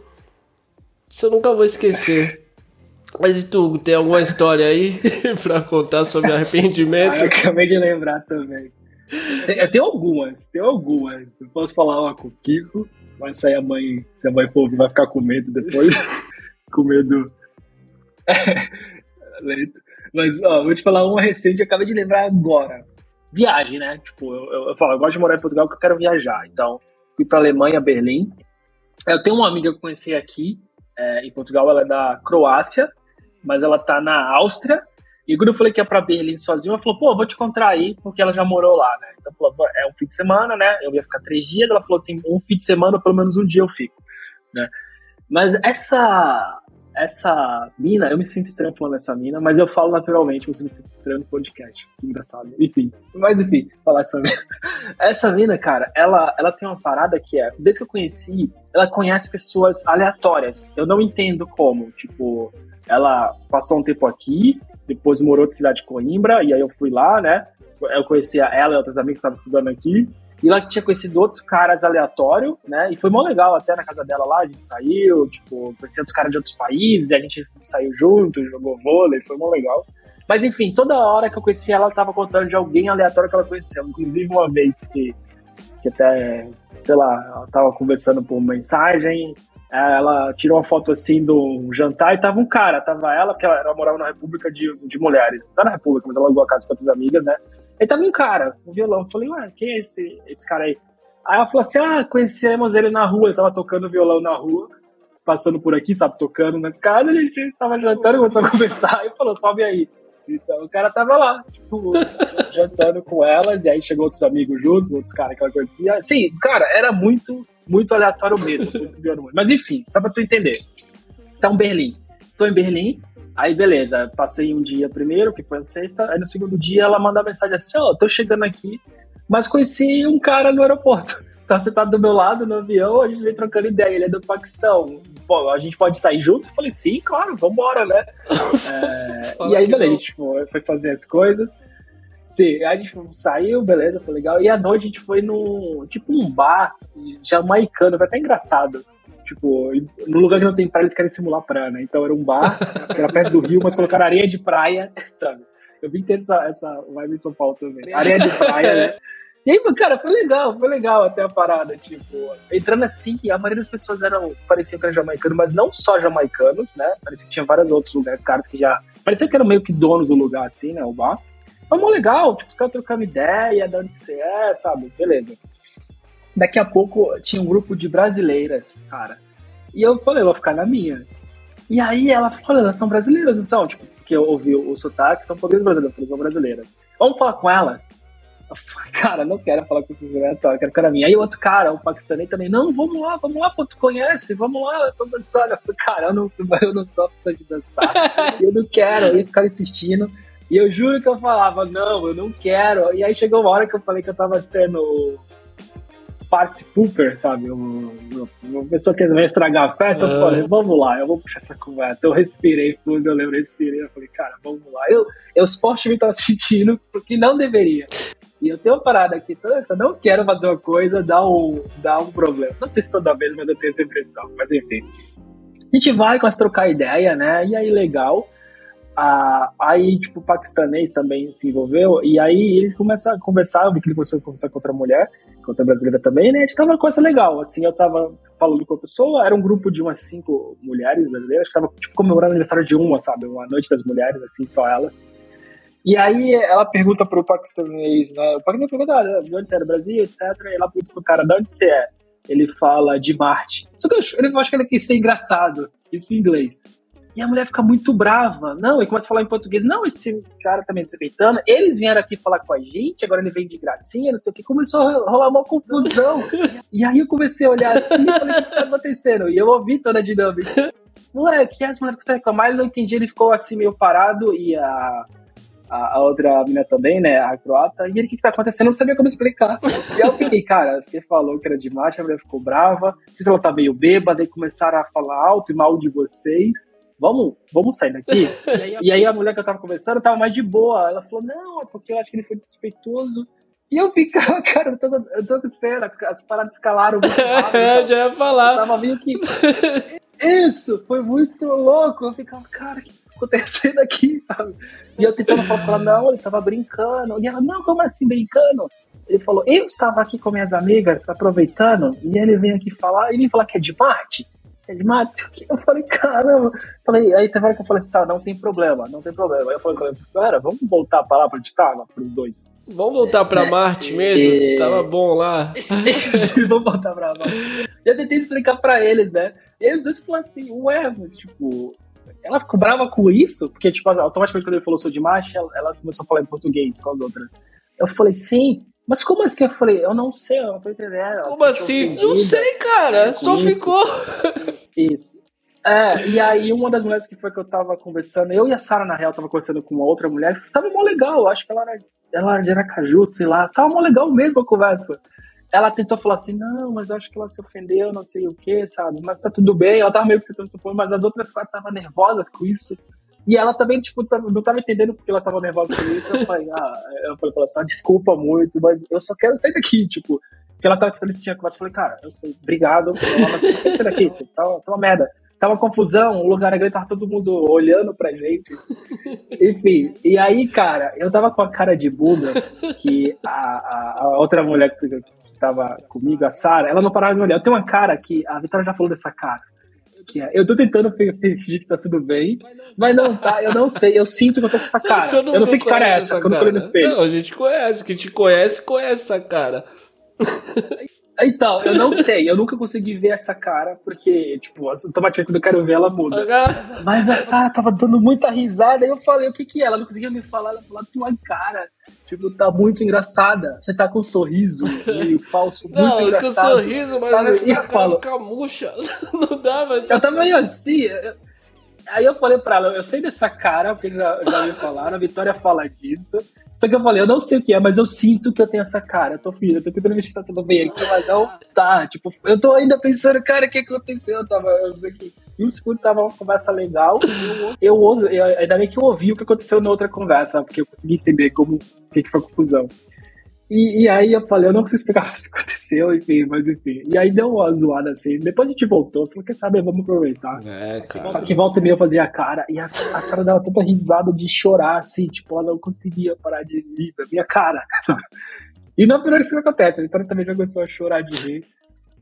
Isso eu nunca vou esquecer. Mas e tu, tem alguma história aí pra contar sobre arrependimento? Ah, eu acabei de lembrar também. Tem, tem algumas, tem algumas. Eu posso falar uma com o Kiko, mas se a mãe, se a mãe for vai ficar com medo depois. com medo. Mas, ó, vou te falar uma recente, eu acabei de lembrar agora. Viagem, né? Tipo, eu, eu, eu falo, eu gosto de morar em Portugal porque eu quero viajar. Então, fui pra Alemanha, Berlim. Eu tenho uma amiga que eu conheci aqui, é, em Portugal, ela é da Croácia mas ela tá na Áustria. E quando eu falei que ia pra Berlim sozinho, ela falou, pô, vou te encontrar aí, porque ela já morou lá, né? Então, falou, é um fim de semana, né? Eu ia ficar três dias. Ela falou assim, um fim de semana, pelo menos um dia eu fico, né? Mas essa essa mina, eu me sinto estranho falando essa mina, mas eu falo naturalmente, você me sente estranho no podcast. Engraçado. Enfim. Mas enfim, falar essa mina. Essa mina, cara, ela, ela tem uma parada que é, desde que eu conheci, ela conhece pessoas aleatórias. Eu não entendo como. Tipo, ela passou um tempo aqui, depois morou na cidade de Coimbra, e aí eu fui lá, né? Eu conhecia ela e outras amigas que estavam estudando aqui. E lá tinha conhecido outros caras aleatórios, né? E foi mó legal até na casa dela lá, a gente saiu, tipo, conhecendo outros caras de outros países, a gente saiu junto, jogou vôlei, foi mó legal. Mas enfim, toda hora que eu conhecia ela, ela tava contando de alguém aleatório que ela conheceu. Inclusive uma vez que, que até, sei lá, ela tava conversando por mensagem, ela tirou uma foto assim um jantar e tava um cara, tava ela, porque ela, ela morava na República de, de Mulheres. Tá na República, mas ela alugou a casa com outras amigas, né? Aí tava um cara, um violão. Eu falei, ué, quem é esse, esse cara aí? Aí ela falou assim: ah, conhecemos ele na rua, ele tava tocando violão na rua, passando por aqui, sabe, tocando nas casas, a gente tava jantando, começou a conversar, e falou, sobe aí. Então o cara tava lá, tipo, jantando com elas, e aí chegou outros amigos juntos, outros caras que ela conhecia. Sim, cara, era muito, muito aleatório mesmo, Mas enfim, só pra tu entender. Então, Berlim. Estou em Berlim, Aí, beleza, passei um dia primeiro, que foi a sexta, aí no segundo dia ela manda mensagem assim, ó, oh, tô chegando aqui, mas conheci um cara no aeroporto. Tá sentado do meu lado no avião, a gente vem trocando ideia, ele é do Paquistão. Pô, a gente pode sair junto? Eu falei, sim, claro, vambora, né? é, e aí, beleza, a gente foi, fazer as coisas. Sim, aí a gente saiu, beleza, foi legal. E à noite a gente foi no, tipo, um bar jamaicano, foi até engraçado. Tipo, no lugar que não tem praia, eles querem simular praia, né? Então era um bar, era perto do rio, mas colocaram areia de praia, sabe? Eu vim ter essa, essa vibe em São Paulo também. Areia de praia, né? E aí, cara, foi legal, foi legal até a parada, tipo, entrando assim, a maioria das pessoas eram, pareciam que eram jamaicanos, mas não só jamaicanos, né? Parecia que tinha vários outros lugares, caras que já, parecia que eram meio que donos do lugar, assim, né, o bar. Foi mó legal, tipo, os caras trocando ideia, de onde que você é, sabe? Beleza. Daqui a pouco tinha um grupo de brasileiras, cara. E eu falei, eu vou ficar na minha. E aí ela falou, elas são brasileiras, não são? Tipo, porque eu ouvi o sotaque, são poderes brasileiros, elas são brasileiras. Vamos falar com ela? Eu falei, cara, não quero falar com esses aleatórios, quero ficar na minha. Aí o outro cara, o paquistanês também, não, vamos lá, vamos lá, pô, tu conhece, vamos lá, elas estão dançando. Eu falei, cara, eu não, eu não sou pessoa de dançar, eu não quero, eu ia ficar insistindo. E eu juro que eu falava, não, eu não quero. E aí chegou uma hora que eu falei que eu tava sendo party pooper, sabe? Uma, uma pessoa que vai estragar a festa, eu falei, vamos lá, eu vou puxar essa conversa. Eu respirei fundo, eu lembro, eu respirei, eu falei, cara, vamos lá. Eu, eu me tava sentindo porque não deveria. E eu tenho uma parada aqui, toda vez que eu não quero fazer uma coisa, dá um, dá um problema. Não sei se toda vez, mas eu tenho essa impressão, mas enfim. A gente vai, começa a trocar ideia, né? E aí, legal. Ah, aí, tipo, o paquistanês também se envolveu, e aí ele começa a conversar, eu vi que ele começou a conversar com outra mulher, outra brasileira também, né? A gente tava com essa legal, assim, eu tava falando com a pessoa, era um grupo de umas cinco mulheres brasileiras que tava, tipo, comemorando o aniversário de uma, sabe? Uma noite das mulheres, assim, só elas. E aí ela pergunta pro paquistanês, né? O paquistanês pergunta, ah, de onde você é? Do Brasil, etc. E ela pergunta pro cara, de onde você é? Ele fala de Marte. Só que eu, eu acho que ele quis ser engraçado, isso em inglês. E a mulher fica muito brava. Não, e começa a falar em português. Não, esse cara tá me desrespeitando. Eles vieram aqui falar com a gente, agora ele vem de gracinha, não sei o que. Começou a rolar uma confusão. e aí eu comecei a olhar assim e falei, o que tá acontecendo? E eu ouvi toda a dinâmica. Moleque, as mulheres começaram a reclamar, ele não entendia, ele ficou assim meio parado e a, a, a outra menina também, né, a croata, e ele, o que, que tá acontecendo? Eu não sabia como explicar. E aí eu fiquei, cara, você falou que era de macho, a mulher ficou brava, não sei se ela tá meio bêbada, e começaram a falar alto e mal de vocês vamos, vamos sair daqui. e, aí, e aí a mulher que eu tava conversando tava mais de boa. Ela falou, não, é porque eu acho que ele foi desrespeitoso. E eu ficava, cara, eu tô, eu tô com sério, as, as paradas escalaram muito rápido. é, já ia falar. Tava meio que. Isso, foi muito louco. Eu ficava, cara, o que tá acontecendo aqui, sabe? E eu tentando falar com ela, não, ele tava brincando. E ela, não, como assim brincando? Ele falou, eu estava aqui com minhas amigas, aproveitando, e ele vem aqui falar, e ele falar que é de Marte. Matos, eu falei, caramba. Falei, aí teve hora que eu falei assim, tá, não tem problema, não tem problema. Aí eu falei com cara, vamos voltar pra lá pra onde tava, pros dois. Vamos voltar pra é, Marte mesmo? E... Tava bom lá. vamos voltar pra Marte. Eu tentei explicar pra eles, né? E aí os dois falaram assim, ué, mas tipo, ela ficou brava com isso, porque, tipo, automaticamente quando ele falou sou de macho, ela, ela, começou a falar em português com as outras. Eu falei, sim, mas como assim? Eu falei, eu não sei, eu não tô entendendo. Como assim? Não sei, cara, só isso. ficou. Isso. É, e aí uma das mulheres que foi que eu tava conversando, eu e a Sara, na real, tava conversando com uma outra mulher, tava mó legal, acho que ela era, ela era de Aracaju, sei lá, tava mó legal mesmo a conversa. Ela tentou falar assim, não, mas eu acho que ela se ofendeu, não sei o que, sabe, mas tá tudo bem, ela tava meio que tentando se opor, mas as outras quatro estavam nervosas com isso. E ela também, tipo, não tava entendendo porque ela estava nervosa com isso. Eu falei, ah, eu falei pra ela assim, desculpa muito, mas eu só quero sair daqui, tipo. Porque ela tava que tinha conversa. Eu falei, cara, eu sei, obrigado. Mas só quero sair daqui, isso, tá, tá uma merda tava confusão, o lugar grande tava todo mundo olhando pra gente. Enfim, e aí, cara, eu tava com a cara de bunda que a, a, a outra mulher que, que tava comigo, a Sara, ela não parava de me olhar. Eu tenho uma cara que a Vitória já falou dessa cara. Que é, eu tô tentando fingir que tá tudo bem, mas não tá, eu não sei, eu sinto que eu tô com essa cara. Eu não, eu não sei que cara é essa, quando eu olho no espelho. Não, a gente conhece, quem te conhece, conhece essa cara. Então, eu não sei, eu nunca consegui ver essa cara, porque, tipo, automaticamente quando eu quero ver, ela muda. Mas a Sarah tava dando muita risada, e eu falei, o que que é? Ela não conseguia me falar, ela falou, tua cara, tipo, tá muito engraçada. Você tá com um sorriso meio falso, muito não, engraçado. Não, com sorriso, mas essa cara falo, fica murcha. Não dá, mas... Eu tava meio assim... Eu... Aí eu falei pra ela, eu sei dessa cara, porque já, já me falaram, a Vitória fala disso. Só que eu falei, eu não sei o que é, mas eu sinto que eu tenho essa cara. Eu tô filho, eu tô tentando que tá tudo bem aqui, mas não tá. Tipo, eu tô ainda pensando, cara, o que aconteceu? Eu tava eu aqui. E o escudo tava uma conversa legal. Eu, eu, eu, ainda bem que eu ouvi o que aconteceu na outra conversa, porque eu consegui entender como o que, que foi a confusão. E, e, aí eu falei, eu não consigo explicar o que aconteceu, enfim, mas enfim. E aí deu uma zoada assim. Depois a gente voltou, falou, quer saber, vamos aproveitar. É, cara. Só que volta e meia eu fazia a cara, e a, a senhora dava tanta risada de chorar, assim, tipo, ela não conseguia parar de rir da minha cara. Sabe? E não é por isso que acontece, a Vitória também já começou a chorar de rir.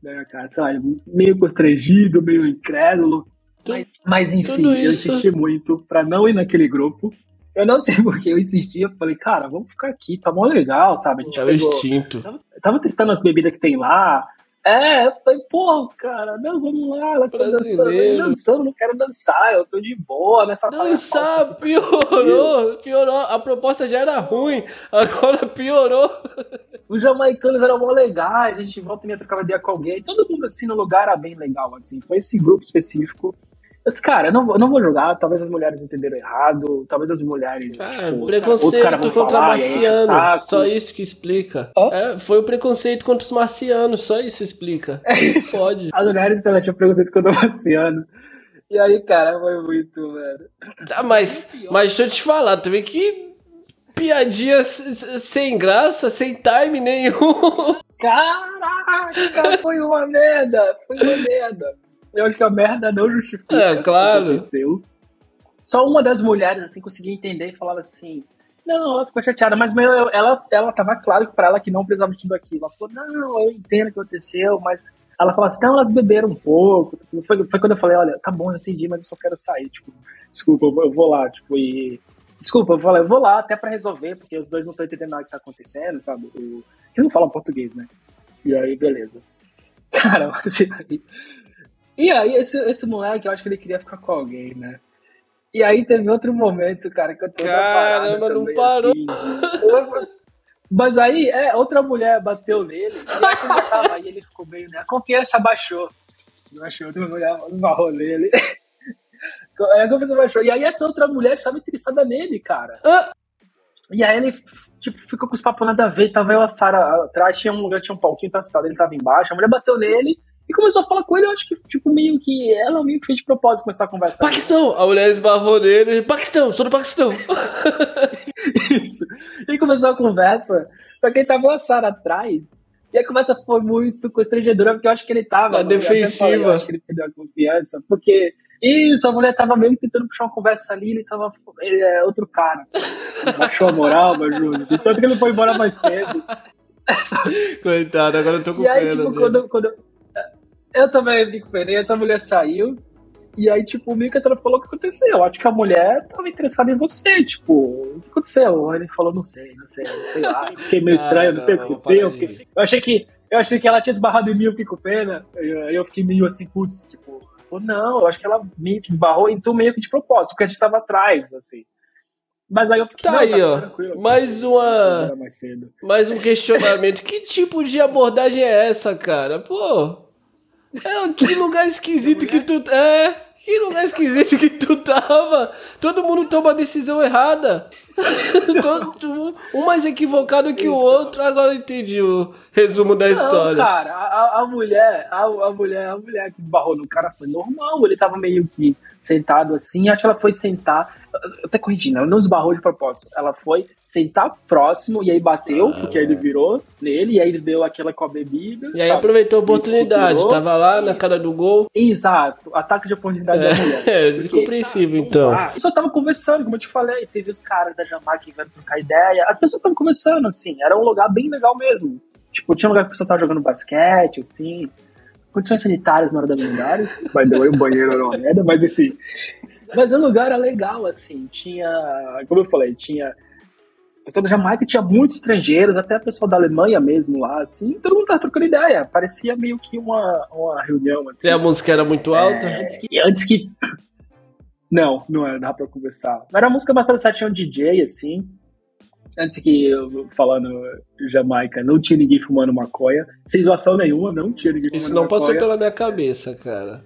Né, cara, sabe? meio constrangido, meio incrédulo. Mas, mas enfim, eu insisti muito pra não ir naquele grupo. Eu não sei porque eu insistia, eu falei, cara, vamos ficar aqui, tá mó legal, sabe? A gente o instinto. Tava, tava, testando as bebidas que tem lá. É, eu falei, pô, cara, não, vamos lá, ela tá dançando. Eu dançando, não quero dançar, eu tô de boa nessa Dançar, piorou, piorou. A proposta já era ruim, agora piorou. Os jamaicanos eram mó legais, a gente volta e meia trocava ideia com alguém. Todo mundo assim no lugar era bem legal, assim. Foi esse grupo específico. Mas, cara, eu não, eu não vou jogar, talvez as mulheres entenderam errado, talvez as mulheres. Ah, tipo, preconceito contra falar, marciano, só isso que explica. É, foi o preconceito contra os marcianos, só isso explica. É. Pode. As mulheres, ela tinha preconceito contra o marciano. E aí, cara, foi muito, velho. Tá, mas, mas deixa eu te falar também que piadinha sem graça, sem time nenhum. Caraca, foi uma merda, foi uma merda. Eu acho que a merda não justifica é, claro. o que aconteceu. Só uma das mulheres, assim, conseguia entender e falava assim, não, ela ficou chateada, mas meu, ela, ela tava claro para ela que não precisava de tudo aquilo. Ela falou, não, eu entendo o que aconteceu, mas ela falou assim, então elas beberam um pouco. Foi, foi quando eu falei, olha, tá bom, eu entendi, mas eu só quero sair, tipo, desculpa, eu vou lá, tipo, e... Desculpa, eu falei, eu vou lá até para resolver, porque os dois não estão entendendo nada que tá acontecendo, sabe? Eles não falam português, né? E aí, beleza. Cara, assim, e aí, esse, esse moleque, eu acho que ele queria ficar com alguém, né? E aí teve outro momento, cara, que eu tô Caramba, não parou. Assim, de... Mas aí, é, outra mulher bateu nele, e acho que ele tava aí, ele ficou meio, né? A confiança baixou. Baixou, outra mulher esbarrou nele. a confiança baixou. E aí essa outra mulher estava interessada nele, cara. Ah. E aí ele, tipo, ficou com os papos nada a ver, tava eu a Sara atrás, tinha um lugar, tinha um palquinho, então a cidade ele tava embaixo, a mulher bateu nele, e começou a falar com ele, eu acho que, tipo, meio que ela meio que fez de propósito começar a conversar. Paquistão! A mulher esbarrou nele, Paquistão, sou do Paquistão. Isso. E começou a conversa, pra quem tava o Sara atrás, e a conversa foi muito constrangedora, porque eu acho que ele tava... Na defensiva. Eu acho que ele perdeu a confiança, porque... Isso, a mulher tava mesmo tentando puxar uma conversa ali, ele tava. Ele é outro cara. Assim. Baixou a moral, mas Júlio. Tanto que ele foi embora mais cedo. Coitado, agora eu tô com e aí, tipo, quando, quando, eu também fico pena. E essa mulher saiu. E aí, tipo, o Mika falou o que aconteceu. Acho que a mulher tava interessada em você. Tipo, o que aconteceu? Ele falou, não sei, não sei, não sei lá. Fiquei meio estranho, ah, não, sei não, o que aconteceu. Fiquei... Eu achei que. Eu achei que ela tinha esbarrado em mim, eu fiquei com pena. Aí eu fiquei meio assim, putz, tipo, não, eu acho que ela meio que esbarrou em tu meio que de propósito, porque a gente tava atrás, assim. Mas aí eu fiquei. Tá aí, ó. Mais uma. Mais, mais um questionamento. que tipo de abordagem é essa, cara? Pô. É, que lugar esquisito que tu. É. Que lugar esquisito que tu tava. Todo mundo toma a decisão errada. Todo, um mais equivocado que o outro. Agora eu entendi o resumo da história. Não, cara, a, a mulher, a, a, mulher, a mulher que esbarrou no cara foi normal. Ele tava meio que sentado assim. Acho que ela foi sentar. Eu até corrigindo, ela não esbarrou de propósito. Ela foi sentar próximo e aí bateu, ah. porque aí ele virou nele, e aí ele deu aquela com a bebida. E aí aproveitou a oportunidade, tava lá na cara do gol. Exato, ataque de oportunidade é, da mulher. É, porque, compreensível então. Ah, eu só tava conversando, como eu te falei, teve os caras da Jamaica que vieram trocar ideia. As pessoas estavam conversando, assim, era um lugar bem legal mesmo. Tipo, tinha um lugar que a pessoa tava jogando basquete, assim. Condições sanitárias na hora da mandar. Vai dar o banheiro era uma merda, mas enfim. Mas o lugar era legal, assim. Tinha, como eu falei, tinha pessoal da Jamaica, tinha muitos estrangeiros, até a pessoa da Alemanha mesmo lá, assim. Todo mundo tava trocando ideia. Parecia meio que uma, uma reunião, assim. E a música era muito alta? É, antes, que, antes que. Não, não era, dá pra conversar. Era a música mais parecida, tinha um DJ, assim. Antes que eu falando Jamaica, não tinha ninguém fumando maconha. Sem doação nenhuma, não tinha ninguém fumando Isso não maconha. passou pela minha cabeça, cara.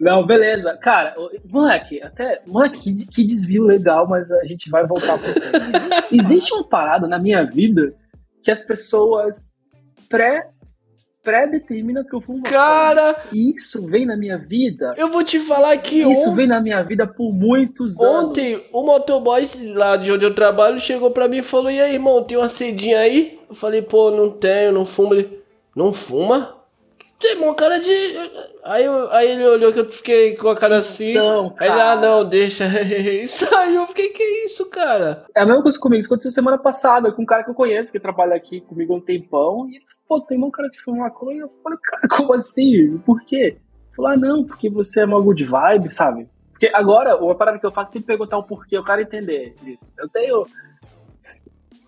Não, beleza. Cara, moleque, até. Moleque, que, que desvio legal, mas a gente vai voltar pro Existe uma parada na minha vida que as pessoas pré pré-determina que eu fumo Cara! E isso vem na minha vida. Eu vou te falar que Isso on... vem na minha vida por muitos Ontem, anos. Ontem, o motoboy lá de onde eu trabalho chegou pra mim e falou: E aí, irmão, tem uma cedinha aí? Eu falei: Pô, não tenho, não fumo. Ele: Não fuma? Tem uma cara de. Aí, eu, aí ele olhou que eu fiquei com a cara assim. Não, aí ele, ah, não, deixa. e saiu. Eu fiquei, que isso, cara? É a mesma coisa comigo. Isso aconteceu semana passada com um cara que eu conheço, que trabalha aqui comigo há um tempão. E ele falou, pô, tem um cara que fuma maconha. Eu falei, cara, como assim? Por quê? Ele falou, ah, não, porque você é uma good vibe, sabe? Porque agora, uma parada que eu faço é sempre perguntar o porquê, o cara entender isso. Eu tenho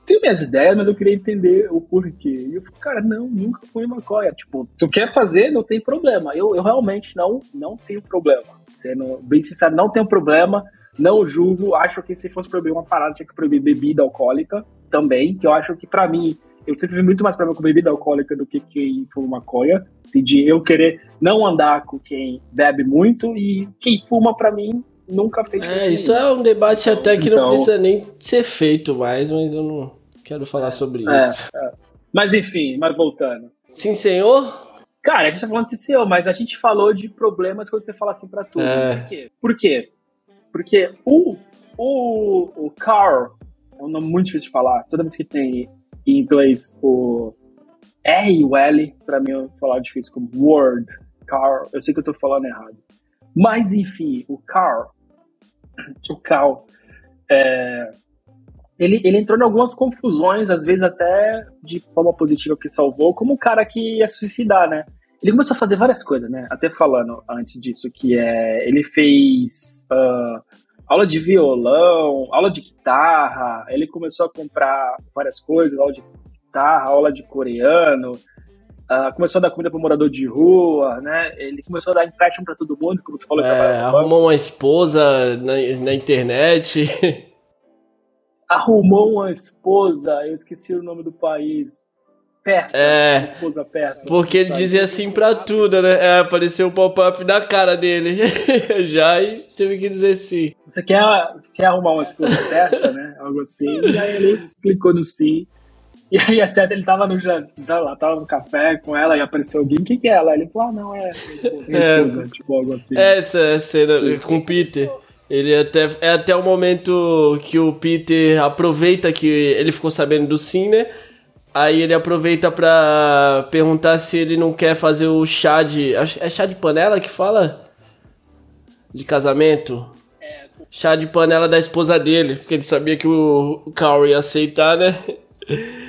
tenho minhas ideias, mas eu queria entender o porquê. E eu falei, cara, não, nunca fui maconha. Tipo, tu quer fazer, não tem problema. Eu, eu realmente não, não tenho problema. Sendo bem sincero, não tenho problema, não julgo. Acho que se fosse proibir uma parada, tinha que proibir bebida alcoólica também, que eu acho que para mim, eu sempre vi muito mais problema com bebida alcoólica do que quem fuma maconha. Assim, de eu querer não andar com quem bebe muito e quem fuma para mim nunca fez É, isso é um debate até que então, não precisa nem ser feito mais, mas eu não quero falar sobre é, isso. É. Mas enfim, mas voltando. Sim, senhor? Cara, a gente tá falando sim, senhor, mas a gente falou de problemas quando você fala assim pra tudo. É. Por quê? Por quê? Porque o, o, o Carl, é um nome muito difícil de falar, toda vez que tem em inglês o R e o L, pra mim eu falar difícil como word, Carl, eu sei que eu tô falando errado. Mas enfim, o Carl, o Cal, é, ele, ele entrou em algumas confusões, às vezes até de forma positiva que salvou, como o cara que ia suicidar, né? Ele começou a fazer várias coisas, né? Até falando antes disso, que é. Ele fez uh, aula de violão, aula de guitarra, ele começou a comprar várias coisas, aula de guitarra, aula de coreano, Uh, começou a dar comida para morador de rua, né? Ele começou a dar empréstimo para todo mundo, como tu falou. É, arrumou uma esposa na, na internet. arrumou uma esposa, eu esqueci o nome do país. Persa, é, esposa persa. Porque ele dizia assim pra tudo, né? É, apareceu o um pop-up na cara dele. Já e teve que dizer sim. Você quer, quer arrumar uma esposa persa, né? Algo assim. E aí ele clicou no sim. E aí até ele tava no jantar lá, tava no café com ela e apareceu alguém, o que que é ela? Ele falou, ah, não, é minha esposa, é, tipo algo assim. É, essa cena Sim. com o Peter. Ele até, é até o momento que o Peter aproveita que ele ficou sabendo do sim, né? Aí ele aproveita pra perguntar se ele não quer fazer o chá de. É chá de panela que fala? De casamento? É. Chá de panela da esposa dele, porque ele sabia que o Carl ia aceitar, né?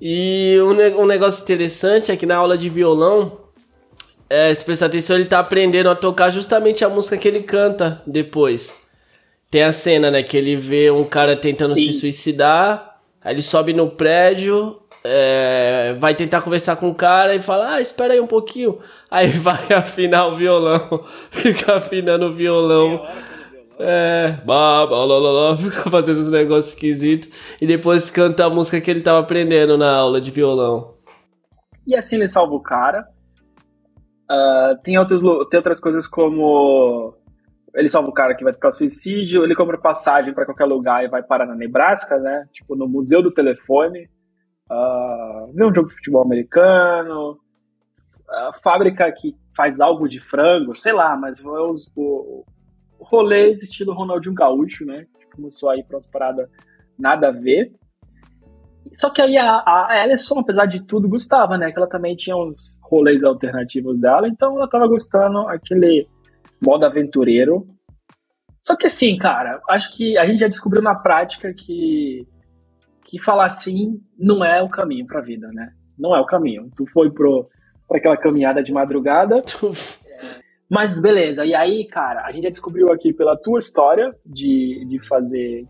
E um, um negócio interessante é que na aula de violão, é, se prestar atenção, ele tá aprendendo a tocar justamente a música que ele canta depois. Tem a cena, né, que ele vê um cara tentando Sim. se suicidar, aí ele sobe no prédio, é, vai tentar conversar com o cara e fala, ah, espera aí um pouquinho. Aí vai afinar o violão, fica afinando o violão. É, blá, blá, blá, blá, fica fazendo uns negócios esquisitos e depois canta a música que ele tava aprendendo na aula de violão. E assim ele salva o cara. Uh, tem, outros, tem outras coisas como ele salva o cara que vai para suicídio, ele compra passagem para qualquer lugar e vai parar na Nebraska, né? Tipo, no Museu do Telefone. Uh, vê um jogo de futebol americano. A fábrica que faz algo de frango, sei lá, mas os, o, o rolês estilo Ronaldinho Gaúcho, né? Começou aí para umas paradas nada a ver. Só que aí a, a Alison, apesar de tudo, gostava, né? Que ela também tinha uns rolês alternativos dela, então ela tava gostando aquele modo aventureiro. Só que assim, cara, acho que a gente já descobriu na prática que que falar assim não é o caminho pra vida, né? Não é o caminho. Tu foi pro, pra aquela caminhada de madrugada. Mas beleza, e aí, cara, a gente já descobriu aqui pela tua história de, de fazer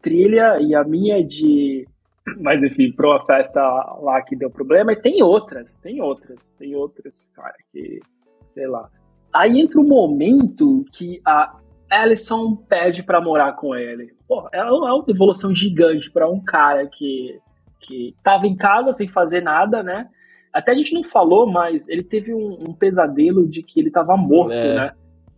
trilha e a minha de. Mas enfim, pro a festa lá que deu problema. E tem outras, tem outras, tem outras, cara, que. Sei lá. Aí entra o um momento que a Alison pede para morar com ele. Pô, é uma evolução gigante para um cara que, que tava em casa sem fazer nada, né? Até a gente não falou, mas ele teve um, um pesadelo de que ele tava morto, é. né?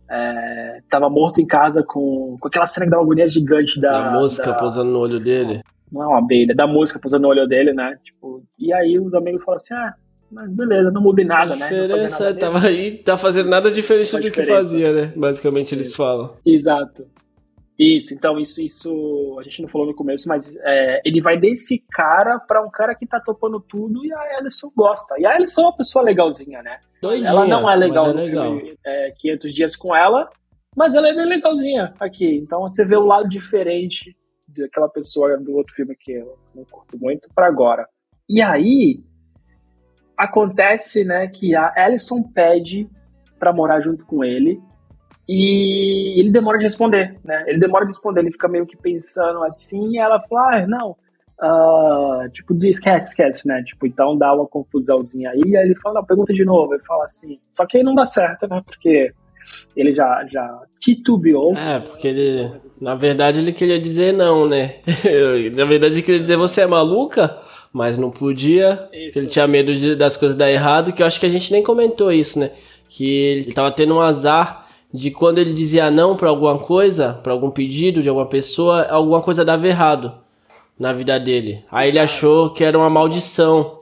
É, tava morto em casa com, com aquela cena da agonia gigante da. A mosca da, posando no olho dele. Não é uma abelha, da mosca posando no olho dele, né? Tipo, e aí os amigos falam assim: ah, mas beleza, não mudei nada, né? Diferença, nada tava aí, tá fazendo nada diferente do diferença. que fazia, né? Basicamente eles falam. Exato. Isso, então isso, isso a gente não falou no começo, mas é, ele vai desse cara para um cara que tá topando tudo e a Alison gosta. E a Alison é uma pessoa legalzinha, né? Doidinha, ela não é legal é no legal. filme é, 500 Dias com Ela, mas ela é bem legalzinha aqui. Então você vê o lado diferente daquela pessoa do outro filme que eu não curto muito para agora. E aí, acontece, né, que a Alison pede para morar junto com ele e ele demora de responder, né? Ele demora de responder, ele fica meio que pensando assim, e ela fala, ah, não, uh, tipo, diz esquece, esquece, né? Tipo, então dá uma confusãozinha aí, aí ele fala, não, pergunta de novo, ele fala assim, só que aí não dá certo, né? Porque ele já, já titubeou. É, porque ele, na verdade, ele queria dizer não, né? na verdade, ele queria dizer, você é maluca? mas não podia. Ele tinha medo de, das coisas dar errado, que eu acho que a gente nem comentou isso, né? Que ele tava tendo um azar de quando ele dizia não para alguma coisa, para algum pedido de alguma pessoa, alguma coisa dava errado na vida dele. Aí ele achou que era uma maldição.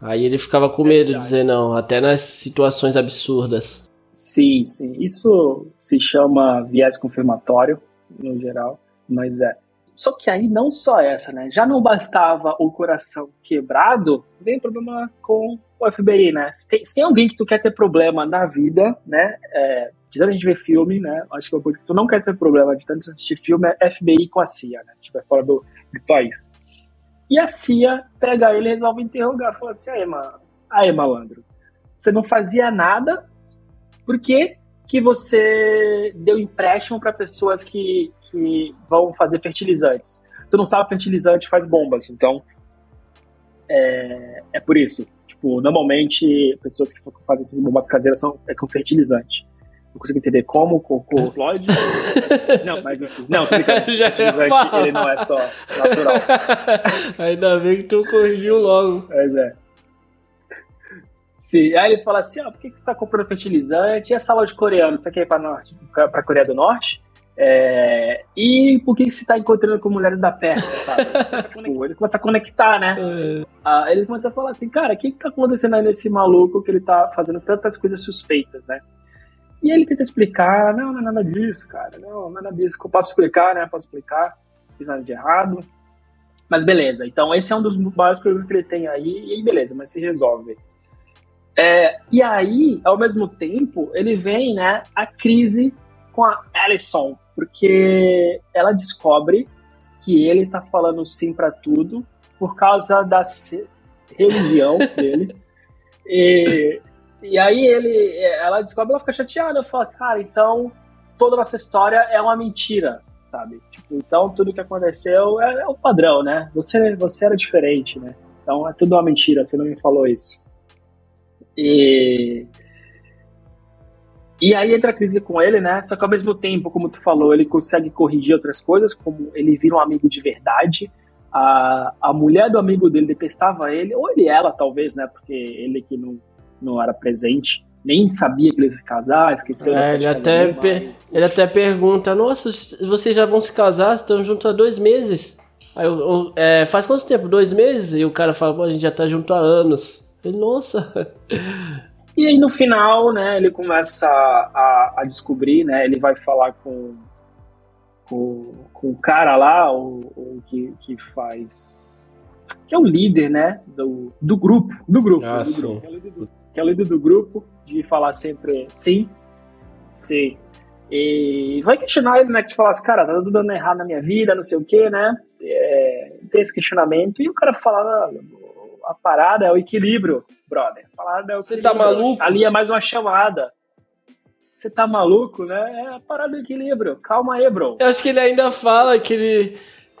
Aí ele ficava com medo de dizer não, até nas situações absurdas. Sim, sim. Isso se chama viés confirmatório, no geral, mas é. Só que aí não só essa, né? Já não bastava o coração quebrado, vem problema com o FBI, né? Se tem, se tem alguém que tu quer ter problema na vida, né? É, de tanto a gente ver filme, né? Acho que uma coisa que tu não quer ter problema de tanto assistir filme é FBI com a CIA, né? Se estiver fora do, do país. E a CIA pega ele e resolve interrogar. Fala assim, aí, mano, aí, malandro, você não fazia nada, por que você deu empréstimo para pessoas que, que vão fazer fertilizantes. Tu não sabe fertilizante faz bombas, então é, é por isso. Tipo, normalmente pessoas que fazem essas bombas caseiras são é com fertilizante. Não consigo entender como o cocô explode. não, mas não, tô brincando. Já fertilizante ele não é só natural. Ainda bem que tu corrigiu logo. Pois é. Sim, aí ele fala assim, ó, por que, que você tá comprando fertilizante? E essa aula de coreano, você quer ir norte, pra Coreia do Norte? É, e por que, que você tá encontrando com mulheres da Pérsia, sabe? ele começa a conectar, né? É. Ah, ele começa a falar assim, cara, o que, que tá acontecendo aí nesse maluco que ele tá fazendo tantas coisas suspeitas, né? E ele tenta explicar, não, não é nada disso, cara, não, nada disso. Eu posso explicar, né? Posso explicar, não fiz nada de errado. Mas beleza, então esse é um dos maiores problemas que ele tem aí, e aí beleza, mas se resolve. É, e aí, ao mesmo tempo, ele vem, né, a crise com a Alison, porque ela descobre que ele tá falando sim para tudo por causa da religião dele. E, e aí ele, ela descobre, ela fica chateada, fala, cara, então toda nossa história é uma mentira, sabe? Tipo, então tudo que aconteceu é, é o padrão, né? Você, você era diferente, né? Então é tudo uma mentira, você não me falou isso. E, e aí entra a crise com ele, né? Só que ao mesmo tempo, como tu falou, ele consegue corrigir outras coisas, como ele vira um amigo de verdade. A, a mulher do amigo dele detestava ele, ou ele ela, talvez, né? Porque ele que não, não era presente, nem sabia que eles se casar, esqueceu. É, ele, até mas... ele até pergunta: Nossa, vocês já vão se casar? Estão juntos há dois meses. Aí eu, é, faz quanto tempo? Dois meses? E o cara fala: Pô, a gente já tá junto há anos. Ele, nossa. E aí no final, né, ele começa a, a descobrir, né, ele vai falar com, com, com o cara lá, o, o que, que faz. que é o líder, né? Do, do grupo. Do grupo. Ah, do grupo que, é do, que é o líder do grupo, de falar sempre sim, sim. E vai questionar ele, né? Que fala assim, cara, tá tudo dando errado na minha vida, não sei o que, né? É, tem esse questionamento. E o cara fala, a parada é o equilíbrio, brother. A parada é o Você tá maluco? Ali é mais uma chamada. Você tá maluco, né? É a parada do equilíbrio. Calma aí, bro. Eu acho que ele ainda fala que ele.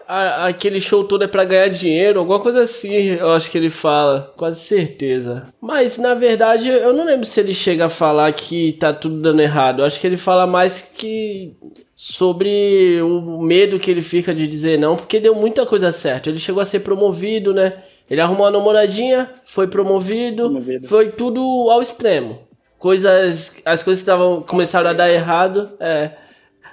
A, aquele show todo é para ganhar dinheiro, alguma coisa assim, eu acho que ele fala, quase certeza. Mas na verdade, eu não lembro se ele chega a falar que tá tudo dando errado. Eu acho que ele fala mais que sobre o medo que ele fica de dizer não, porque deu muita coisa certa. Ele chegou a ser promovido, né? Ele arrumou uma namoradinha, foi promovido, promovido. foi tudo ao extremo coisas, as coisas que estavam começaram a dar errado, é,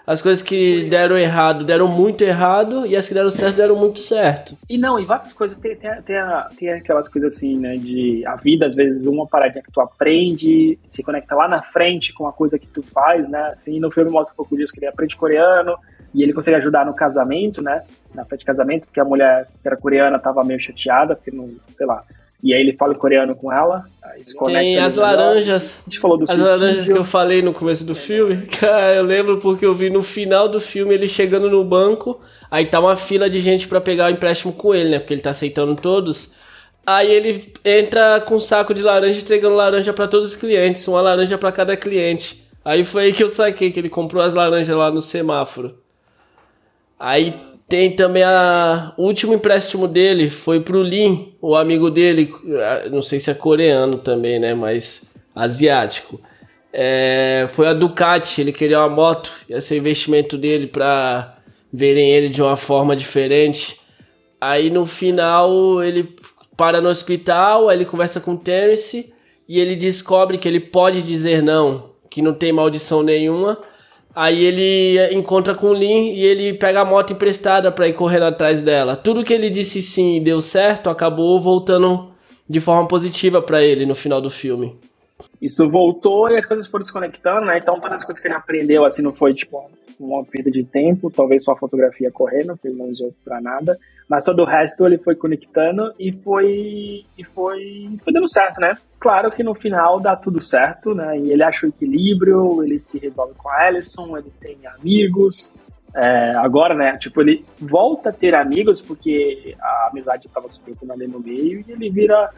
as coisas que deram errado deram muito errado e as que deram certo deram muito certo. E não, e várias coisas tem, tem, tem, tem aquelas coisas assim, né, de a vida às vezes uma paradinha que tu aprende, se conecta lá na frente com a coisa que tu faz, né, assim, no filme mostra um pouco disso que ele aprende coreano e ele consegue ajudar no casamento, né, na frente de casamento, porque a mulher que era coreana tava meio chateada, porque não, sei lá, e aí ele fala em coreano com ela. Tem as laranjas. A gente falou do As suicídio. laranjas que eu falei no começo do filme. Cara, eu lembro porque eu vi no final do filme ele chegando no banco. Aí tá uma fila de gente para pegar o empréstimo com ele, né? Porque ele tá aceitando todos. Aí ele entra com um saco de laranja entregando laranja para todos os clientes, uma laranja para cada cliente. Aí foi aí que eu saquei que ele comprou as laranjas lá no semáforo. Aí tem também a o último empréstimo dele foi pro Lin, o amigo dele, não sei se é coreano também, né, mas asiático. É, foi a Ducati, ele queria uma moto, ia ser investimento dele para verem ele de uma forma diferente. Aí no final ele para no hospital, aí ele conversa com o Terence e ele descobre que ele pode dizer não, que não tem maldição nenhuma Aí ele encontra com o Lin e ele pega a moto emprestada para ir correndo atrás dela. Tudo que ele disse sim e deu certo acabou voltando de forma positiva para ele no final do filme. Isso voltou e as coisas foram se conectando, né? Então todas as coisas que ele aprendeu assim não foi tipo uma perda de tempo, talvez só a fotografia correndo, que ele não usou para nada, mas todo o resto ele foi conectando e foi e foi, foi dando certo, né? Claro que no final dá tudo certo, né? E ele acha o equilíbrio, ele se resolve com a Alison, ele tem amigos. É, agora, né? Tipo, ele volta a ter amigos porque a amizade estava se perdendo ali no meio e ele vira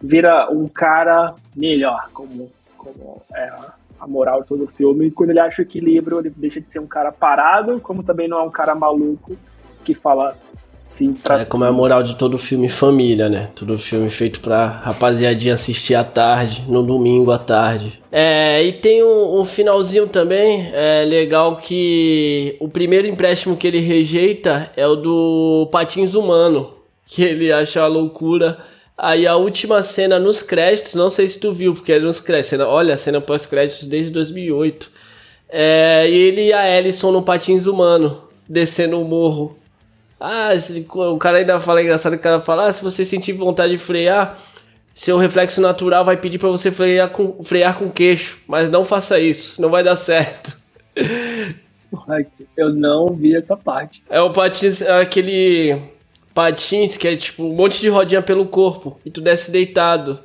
vira um cara melhor, como como é a moral todo o filme. E quando ele acha o equilíbrio, ele deixa de ser um cara parado, como também não é um cara maluco que fala sim pra. É como é a moral de todo filme família, né? Todo filme feito pra rapaziadinha assistir à tarde, no domingo à tarde. É, e tem um, um finalzinho também, é legal que o primeiro empréstimo que ele rejeita é o do Patins Humano, que ele acha loucura Aí a última cena nos créditos, não sei se tu viu, porque era nos créditos. Cena, olha, a cena pós-créditos desde 2008. É, ele e a Ellison no patins humano, descendo o morro. Ah, esse, o cara ainda fala engraçado, o cara fala, ah, se você sentir vontade de frear, seu reflexo natural vai pedir para você frear com, frear com queixo, mas não faça isso, não vai dar certo. Eu não vi essa parte. É o patins, é aquele patins, que é tipo um monte de rodinha pelo corpo, e tu desce deitado.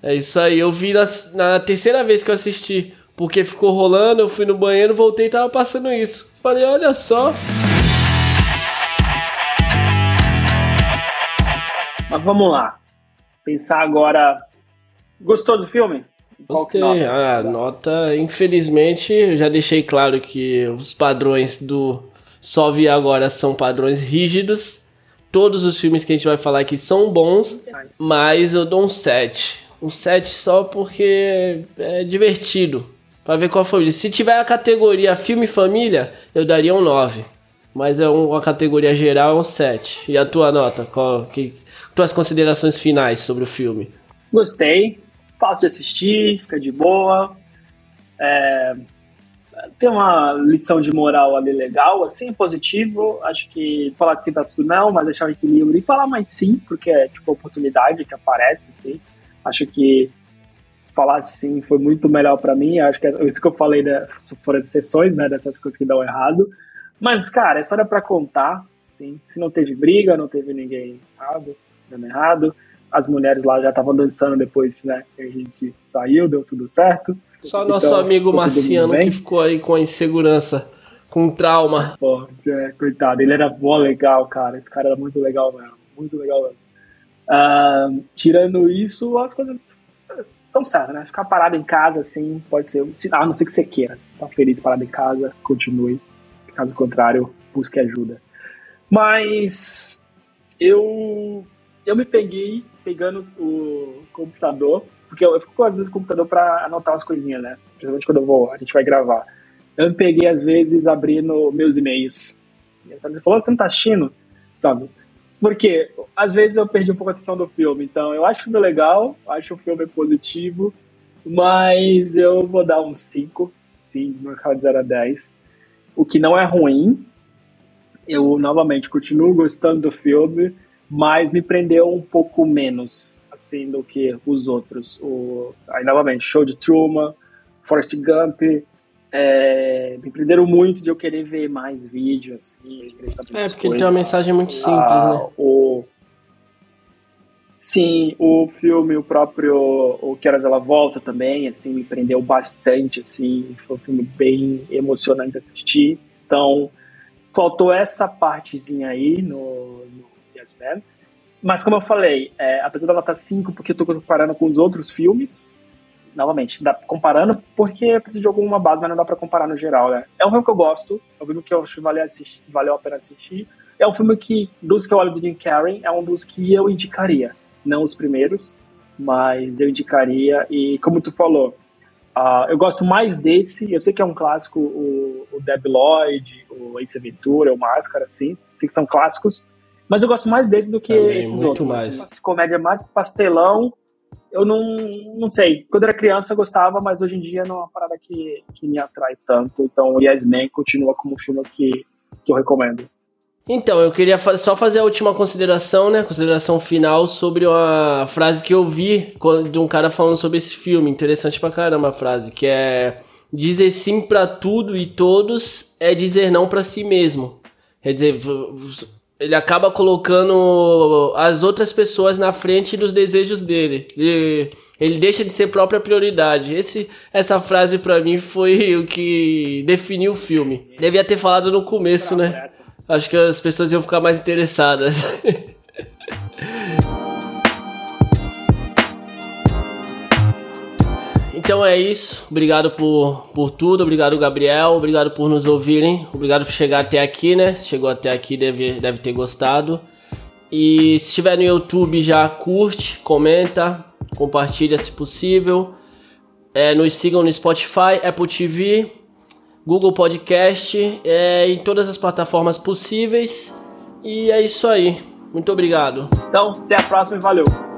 É isso aí. Eu vi na, na terceira vez que eu assisti, porque ficou rolando, eu fui no banheiro, voltei e tava passando isso. Falei, olha só. Mas vamos lá. Pensar agora. Gostou do filme? Gostei. Nota? A nota, infelizmente, eu já deixei claro que os padrões do Só Vi Agora são padrões rígidos todos os filmes que a gente vai falar aqui são bons, mas eu dou um 7. Um 7 só porque é divertido. Pra ver qual foi. Se tiver a categoria filme família, eu daria um 9. Mas é uma categoria geral, é um 7. E a tua nota? Qual, que, tuas considerações finais sobre o filme? Gostei. fácil de assistir, fica de boa. É, tem uma lição de moral ali legal, assim, positivo. Acho que falar sim pra tudo não, mas deixar o equilíbrio e falar mais sim, porque é tipo oportunidade que aparece, assim. Acho que falar sim foi muito melhor para mim. Acho que é isso que eu falei, né, foram as exceções, né, dessas coisas que dão errado. Mas, cara, é história para contar, sim. Se não teve briga, não teve ninguém errado, dando errado. As mulheres lá já estavam dançando depois, né, que a gente saiu, deu tudo certo. Só então, nosso amigo Marciano que ficou aí com a insegurança, com trauma. Pô, é, coitado, ele era bom legal, cara. Esse cara era muito legal mesmo. Muito legal mesmo. Uh, tirando isso, as coisas estão certas, né? Ficar parado em casa, assim, pode ser. A não ser que você queira. Se tá feliz parado em casa, continue. Caso contrário, busque ajuda. Mas eu eu me peguei pegando o computador porque eu, eu fico às vezes com o computador para anotar as coisinhas, né? Principalmente quando eu vou, a gente vai gravar. Eu me peguei às vezes abrindo meus e-mails. Você falou, você não tá assistindo? Sabe? Porque às vezes eu perdi um pouco a atenção do filme. Então eu acho o filme legal, acho o filme positivo, mas eu vou dar um 5, sim, no escala de 0 a 10. O que não é ruim. Eu novamente continuo gostando do filme, mas me prendeu um pouco menos assim do que os outros. O, aí, novamente, Show de Truman, Forrest Gump, é, me prenderam muito de eu querer ver mais vídeos, assim, É, porque coisas. ele tem uma mensagem muito simples, ah, né? O, sim, o filme, o próprio O Que Horas Ela Volta também, assim, me prendeu bastante, assim, foi um filme bem emocionante assistir. Então, faltou essa partezinha aí no, no Yes Man. Mas como eu falei, é, apesar dela estar 5, porque eu tô comparando com os outros filmes, novamente, dá, comparando porque precisa de alguma base, mas não dá pra comparar no geral, né? É um filme que eu gosto, é um filme que eu acho que vale assistir, valeu a pena assistir. É um filme que, dos que eu olho do Jim Carrey, é um dos que eu indicaria. Não os primeiros, mas eu indicaria. E como tu falou, uh, eu gosto mais desse. Eu sei que é um clássico, o, o Deb Lloyd, o Ace Ventura, o Máscara, assim. Sei que são clássicos. Mas eu gosto mais desse do que Também, esses outros. Mais. Assim, comédia mais pastelão. Eu não, não sei. Quando era criança eu gostava, mas hoje em dia não é uma parada que, que me atrai tanto. Então o Yes Man continua como um filme que, que eu recomendo. Então, eu queria só fazer a última consideração, né? Consideração final sobre uma frase que eu vi de um cara falando sobre esse filme. Interessante pra caramba a frase, que é dizer sim para tudo e todos é dizer não para si mesmo. Quer dizer, ele acaba colocando as outras pessoas na frente dos desejos dele. Ele, ele deixa de ser própria prioridade. Esse, essa frase para mim foi o que definiu o filme. Devia ter falado no começo, né? Acho que as pessoas iam ficar mais interessadas. Então é isso. Obrigado por, por tudo. Obrigado, Gabriel. Obrigado por nos ouvirem. Obrigado por chegar até aqui, né? Chegou até aqui, deve, deve ter gostado. E se estiver no YouTube, já curte, comenta, compartilha se possível. É, nos sigam no Spotify, Apple TV, Google Podcast, é, em todas as plataformas possíveis. E é isso aí. Muito obrigado. Então, até a próxima e valeu.